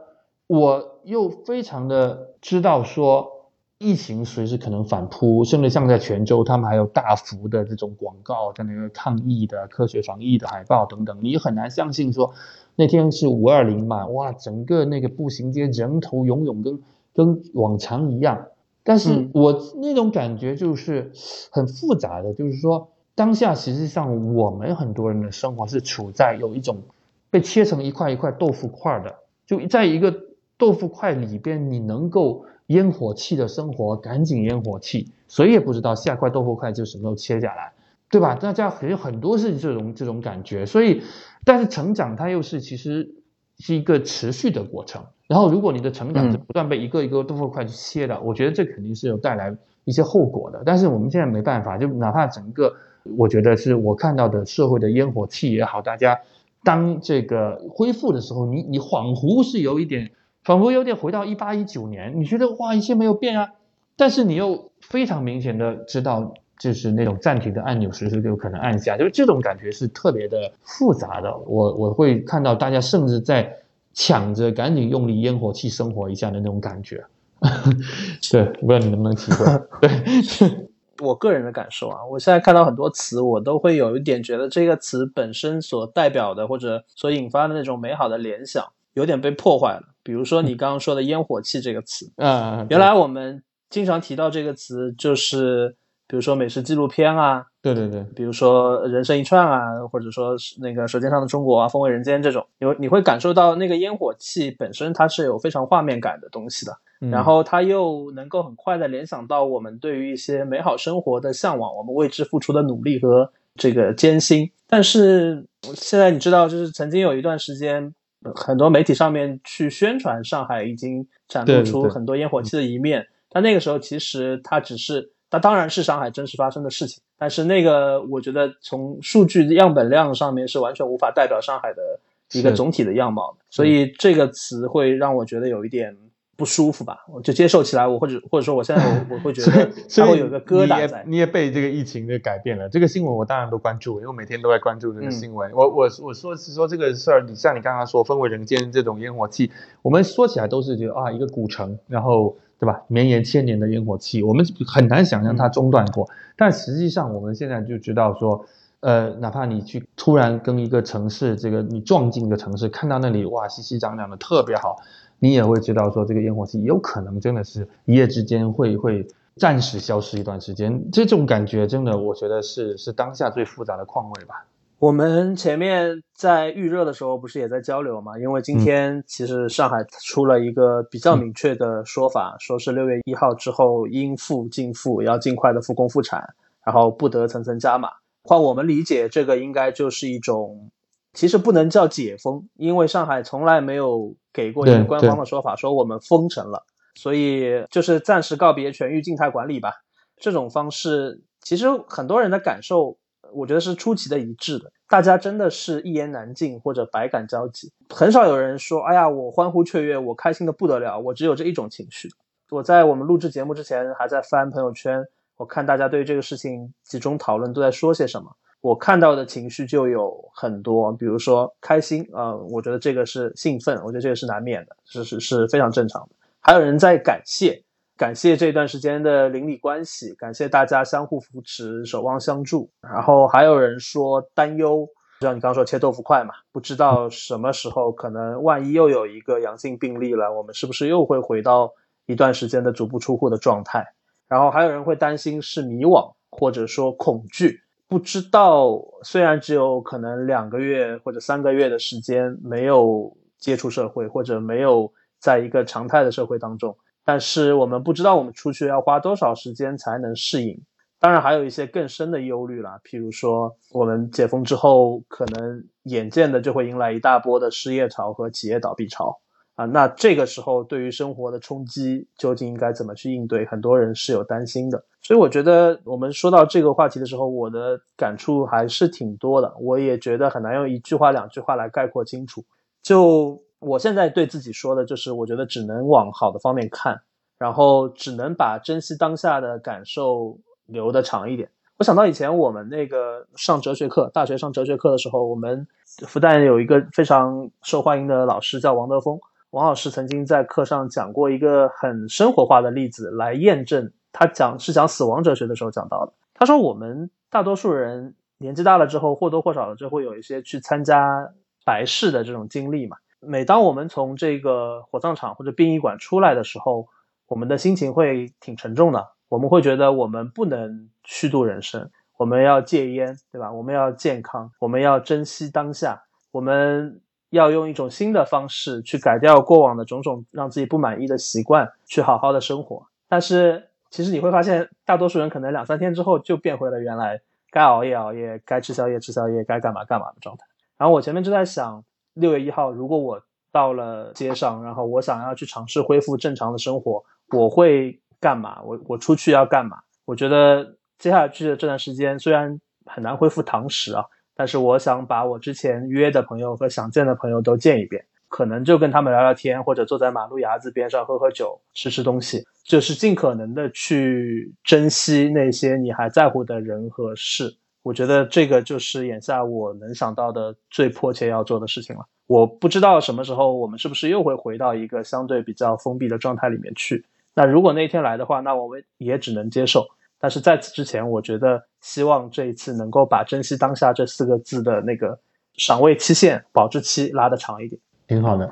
我又非常的知道说，疫情随时可能反扑，甚至像在泉州，他们还有大幅的这种广告，在那个抗疫的、科学防疫的海报等等，你很难相信说，那天是五二零嘛，哇，整个那个步行街人头涌涌，跟跟往常一样。但是嗯我那种感觉就是很复杂的，就是说当下实际上我们很多人的生活是处在有一种被切成一块一块豆腐块儿的，就在一个豆腐块里边，你能够烟火气的生活，赶紧烟火气，谁也不知道下块豆腐块就什么时候切下来，对吧？大家其实很多是这种这种感觉，所以但是成长它又是其实是一个持续的过程。然后，如果你的成长是嗯不断被一个一个豆腐块去切的，我觉得这肯定是有带来一些后果的。但是我们现在没办法，就哪怕整个，我觉得是我看到的社会的烟火气也好，大家当这个恢复的时候，你你恍惚是有一点，仿佛有点回到一八一九年，你觉得哇一切没有变啊，但是你又非常明显的知道。就是那种暂停的按钮，随时都有可能按下，就是这种感觉是特别的复杂的。我我会看到大家甚至在抢着赶紧用力烟火气生活一下的那种感觉。对，我不知道你能不能体会。对，我个人的感受啊，我现在看到很多词，我都会有一点觉得这个词本身所代表的或者所引发的那种美好的联想，有点被破坏了。比如说你刚刚说的“烟火气”这个词，啊，原来我们经常提到这个词，就是比如说美食纪录片啊，对对对，比如说《人生一串》啊，或者说是那个《舌尖上的中国》啊，《风味人间》这种，你会你会感受到那个烟火气本身它是有非常画面感的东西的。嗯。然后它又能够很快的联想到我们对于一些美好生活的向往，我们为之付出的努力和这个艰辛。但是现在你知道，就是曾经有一段时间，呃很多媒体上面去宣传上海已经展露出很多烟火气的一面，但那个时候其实它只是，它当然是上海真实发生的事情，但是那个我觉得从数据样本量上面是完全无法代表上海的一个总体的样貌的，所以这个词会让我觉得有一点。不舒服吧，我就接受起来，我或者或者说我现在我我会觉得所以它会有一个疙瘩在。你也被这个疫情给改变了。这个新闻我当然都关注，因为我每天都在关注这个新闻。我我我说是说这个事儿，你像你刚刚说氛围人间这种烟火气，我们说起来都是觉得啊一个古城，然后对吧，绵延千年的烟火气，我们很难想象它中断过。但实际上我们现在就知道说。呃，哪怕你去突然跟一个城市，这个你撞进一个城市，看到那里哇熙熙攘攘的特别好，你也会知道说这个烟火气有可能真的是一夜之间会会暂时消失一段时间，这种感觉真的我觉得是是当下最复杂的况味吧。我们前面在预热的时候不是也在交流嘛？因为今天其实上海出了一个比较明确的说法，说是六月一号之后应复尽复，要尽快的复工复产，然后不得层层加码。换我们理解，这个应该就是一种，其实不能叫解封，因为上海从来没有给过一个官方的说法，说我们封城了，所以就是暂时告别全域静态管理吧。这种方式，其实很多人的感受，我觉得是出奇的一致的。大家真的是一言难尽或者百感交集，很少有人说：“哎呀，我欢呼雀跃，我开心的不得了。”我只有这一种情绪。我在我们录制节目之前，还在翻朋友圈，我看大家对这个事情集中讨论都在说些什么。我看到的情绪就有很多，比如说开心啊、呃我觉得这个是兴奋，我觉得这个是难免的，是是是非常正常的。还有人在感谢，感谢这段时间的邻里关系，感谢大家相互扶持、守望相助。然后还有人说担忧，就像你刚刚说切豆腐块嘛，不知道什么时候可能万一又有一个阳性病例了，我们是不是又会回到一段时间的足不出户的状态？然后还有人会担心是迷惘，或者说恐惧，不知道虽然只有可能两个月或者三个月的时间没有接触社会，或者没有在一个常态的社会当中，但是我们不知道我们出去要花多少时间才能适应。当然，还有一些更深的忧虑啦，譬如说我们解封之后，可能眼见的就会迎来一大波的失业潮和企业倒闭潮。啊，那这个时候对于生活的冲击究竟应该怎么去应对？很多人是有担心的。所以我觉得我们说到这个话题的时候，我的感触还是挺多的。我也觉得很难用一句话、两句话来概括清楚。就我现在对自己说的就是，我觉得只能往好的方面看，然后只能把珍惜当下的感受留得长一点。我想到以前我们那个上哲学课，大学上哲学课的时候，我们复旦有一个非常受欢迎的老师叫王德峰。王老师曾经在课上讲过一个很生活化的例子来验证，他讲是讲死亡哲学的时候讲到的。他说我们大多数人年纪大了之后，或多或少的就会有一些去参加白事的这种经历嘛。每当我们从这个火葬场或者殡仪馆出来的时候，我们的心情会挺沉重的。我们会觉得我们不能虚度人生，我们要戒烟，对吧？我们要健康，我们要珍惜当下，我们要用一种新的方式去改掉过往的种种让自己不满意的习惯，去好好的生活。但是其实你会发现，大多数人可能两三天之后就变回了原来该熬夜熬夜、该吃宵夜吃宵夜、该干嘛干嘛的状态。然后我前面就在想，六月一号如果我到了街上，然后我想要去尝试恢复正常的生活，我会干嘛？我我出去要干嘛？我觉得接下去的这段时间虽然很难恢复堂食啊，但是我想把我之前约的朋友和想见的朋友都见一遍，可能就跟他们聊聊天，或者坐在马路牙子边上喝喝酒、吃吃东西，就是尽可能的去珍惜那些你还在乎的人和事。我觉得这个就是眼下我能想到的最迫切要做的事情了。我不知道什么时候我们是不是又会回到一个相对比较封闭的状态里面去。那如果那天来的话，那我们也只能接受。但是在此之前，我觉得希望这一次能够把“珍惜当下”这四个字的那个赏味期限、保质期拉得长一点。挺好的。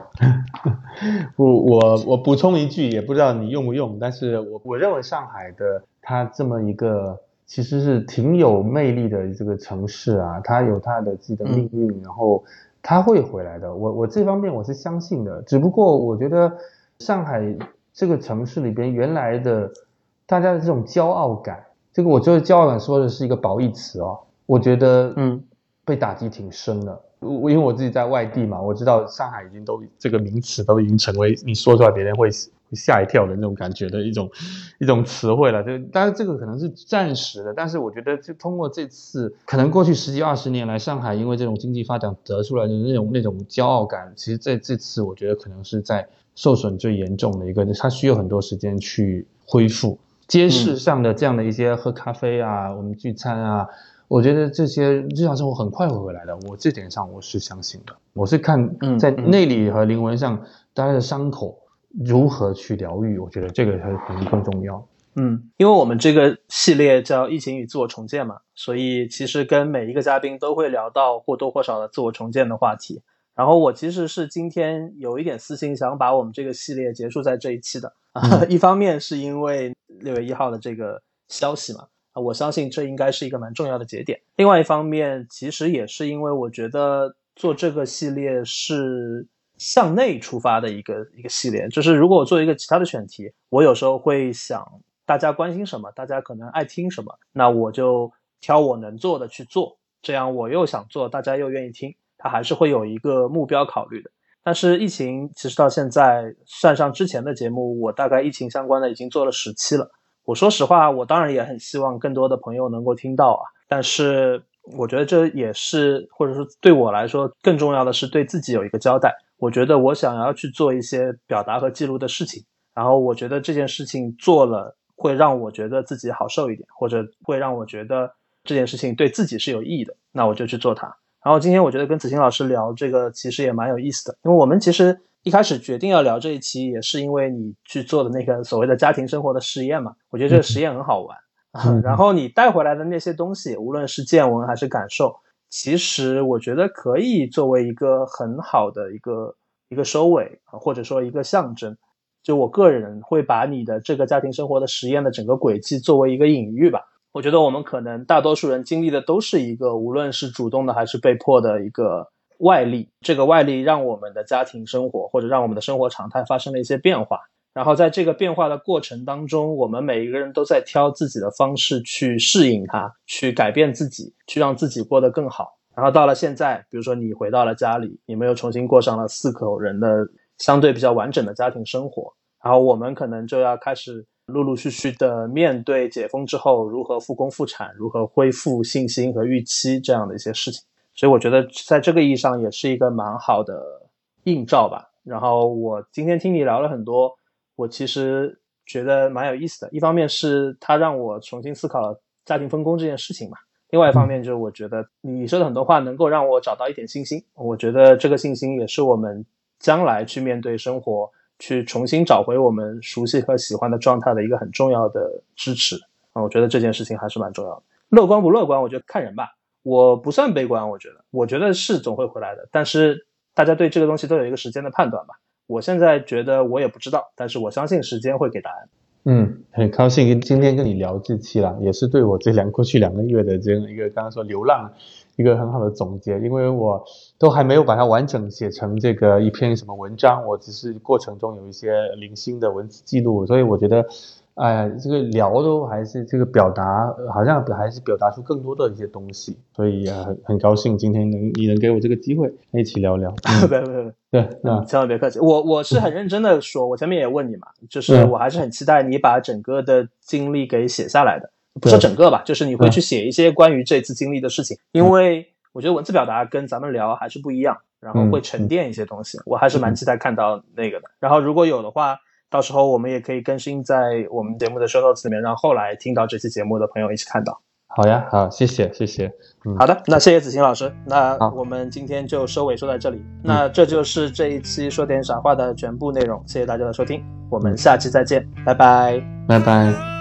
我我我补充一句，也不知道你用不用，但是我我认为上海的它这么一个其实是挺有魅力的这个城市啊，它有它的自己的命运，然后它会回来的。我我这方面我是相信的，只不过我觉得上海这个城市里边原来的大家的这种骄傲感，这个我觉得骄傲感说的是一个褒义词哦，我觉得嗯被打击挺深的。我因为我自己在外地嘛，我知道上海已经都这个名词都已经成为你说出来别人会会吓一跳的那种感觉的一种一种词汇了。就当然这个可能是暂时的，但是我觉得就通过这次，可能过去十几二十年来，上海因为这种经济发展得出来的那种那种骄傲感，其实在这次我觉得可能是在受损最严重的一个，它需要很多时间去恢复。街市上的这样的一些喝咖啡啊，我们聚餐啊，我觉得这些日常生活很快会回来的。我这点上我是相信的。我是看嗯在内里和灵魂上大家的伤口如何去疗愈，我觉得这个才可能更重要。嗯，因为我们这个系列叫“疫情与自我重建”嘛，所以其实跟每一个嘉宾都会聊到或多或少的自我重建的话题。然后我其实是今天有一点私心，想把我们这个系列结束在这一期的。啊，一方面是因为六月一号的这个消息嘛，啊，我相信这应该是一个蛮重要的节点。另外一方面，其实也是因为我觉得做这个系列是向内出发的一个一个系列，就是如果我做一个其他的选题，我有时候会想大家关心什么，大家可能爱听什么，那我就挑我能做的去做，这样我又想做，大家又愿意听，他还是会有一个目标考虑的。但是疫情其实到现在算上之前的节目，我大概疫情相关的已经做了十期了。我说实话，我当然也很希望更多的朋友能够听到啊，但是我觉得这也是，或者说对我来说更重要的是对自己有一个交代。我觉得我想要去做一些表达和记录的事情，然后我觉得这件事情做了会让我觉得自己好受一点，或者会让我觉得这件事情对自己是有意义的，那我就去做它。然后今天我觉得跟子欣老师聊这个其实也蛮有意思的，因为我们其实一开始决定要聊这一期，也是因为你去做的那个所谓的家庭生活的实验嘛。我觉得这个实验很好玩，嗯然后你带回来的那些东西，无论是见闻还是感受，其实我觉得可以作为一个很好的一个一个收尾，或者说一个象征。就我个人会把你的这个家庭生活的实验的整个轨迹作为一个隐喻吧。我觉得我们可能大多数人经历的都是一个，无论是主动的还是被迫的一个外力。这个外力让我们的家庭生活或者让我们的生活常态发生了一些变化。然后在这个变化的过程当中，我们每一个人都在挑自己的方式去适应它，去改变自己，去让自己过得更好。然后到了现在，比如说你回到了家里，你们又重新过上了四口人的相对比较完整的家庭生活。然后我们可能就要开始陆陆续续的面对解封之后如何复工复产、如何恢复信心和预期这样的一些事情。所以我觉得在这个意义上也是一个蛮好的映照吧。然后我今天听你聊了很多，我其实觉得蛮有意思的。一方面是它让我重新思考了家庭分工这件事情嘛，另外一方面就是我觉得你说的很多话能够让我找到一点信心。我觉得这个信心也是我们将来去面对生活。去重新找回我们熟悉和喜欢的状态的一个很重要的支持啊，我觉得这件事情还是蛮重要的。乐观不乐观，我觉得看人吧。我不算悲观，我觉得，我觉得是总会回来的。但是大家对这个东西都有一个时间的判断吧。我现在觉得我也不知道，但是我相信时间会给答案。嗯，很高兴跟今天跟你聊这期啦，也是对我这两过去两个月的这样一个刚刚说流浪一个很好的总结，因为我都还没有把它完整写成这个一篇什么文章，我只是过程中有一些零星的文字记录，所以我觉得，哎、这个聊都还是这个表达，呃好像还是表达出更多的一些东西，所以呃很很高兴今天能你能给我这个机会一起聊聊。嗯、别别别，对，那千万别客气。我我是很认真的说，我前面也问你嘛，就是嗯我还是很期待你把整个的经历给写下来的。不说整个吧，就是你会去写一些关于这次经历的事情，因为我觉得文字表达跟咱们聊还是不一样，然后会沉淀一些东西，我还是蛮期待看到那个的。然后如果有的话，到时候我们也可以更新在我们节目的 show notes 里面，让后来听到这期节目的朋友一起看到。好呀，好，谢谢谢谢，嗯，好的，那谢谢子欣老师，那好我们今天就收尾收在这里。那这就是这一期说点傻话的全部内容，谢谢大家的收听，我们下期再见，拜拜。拜拜。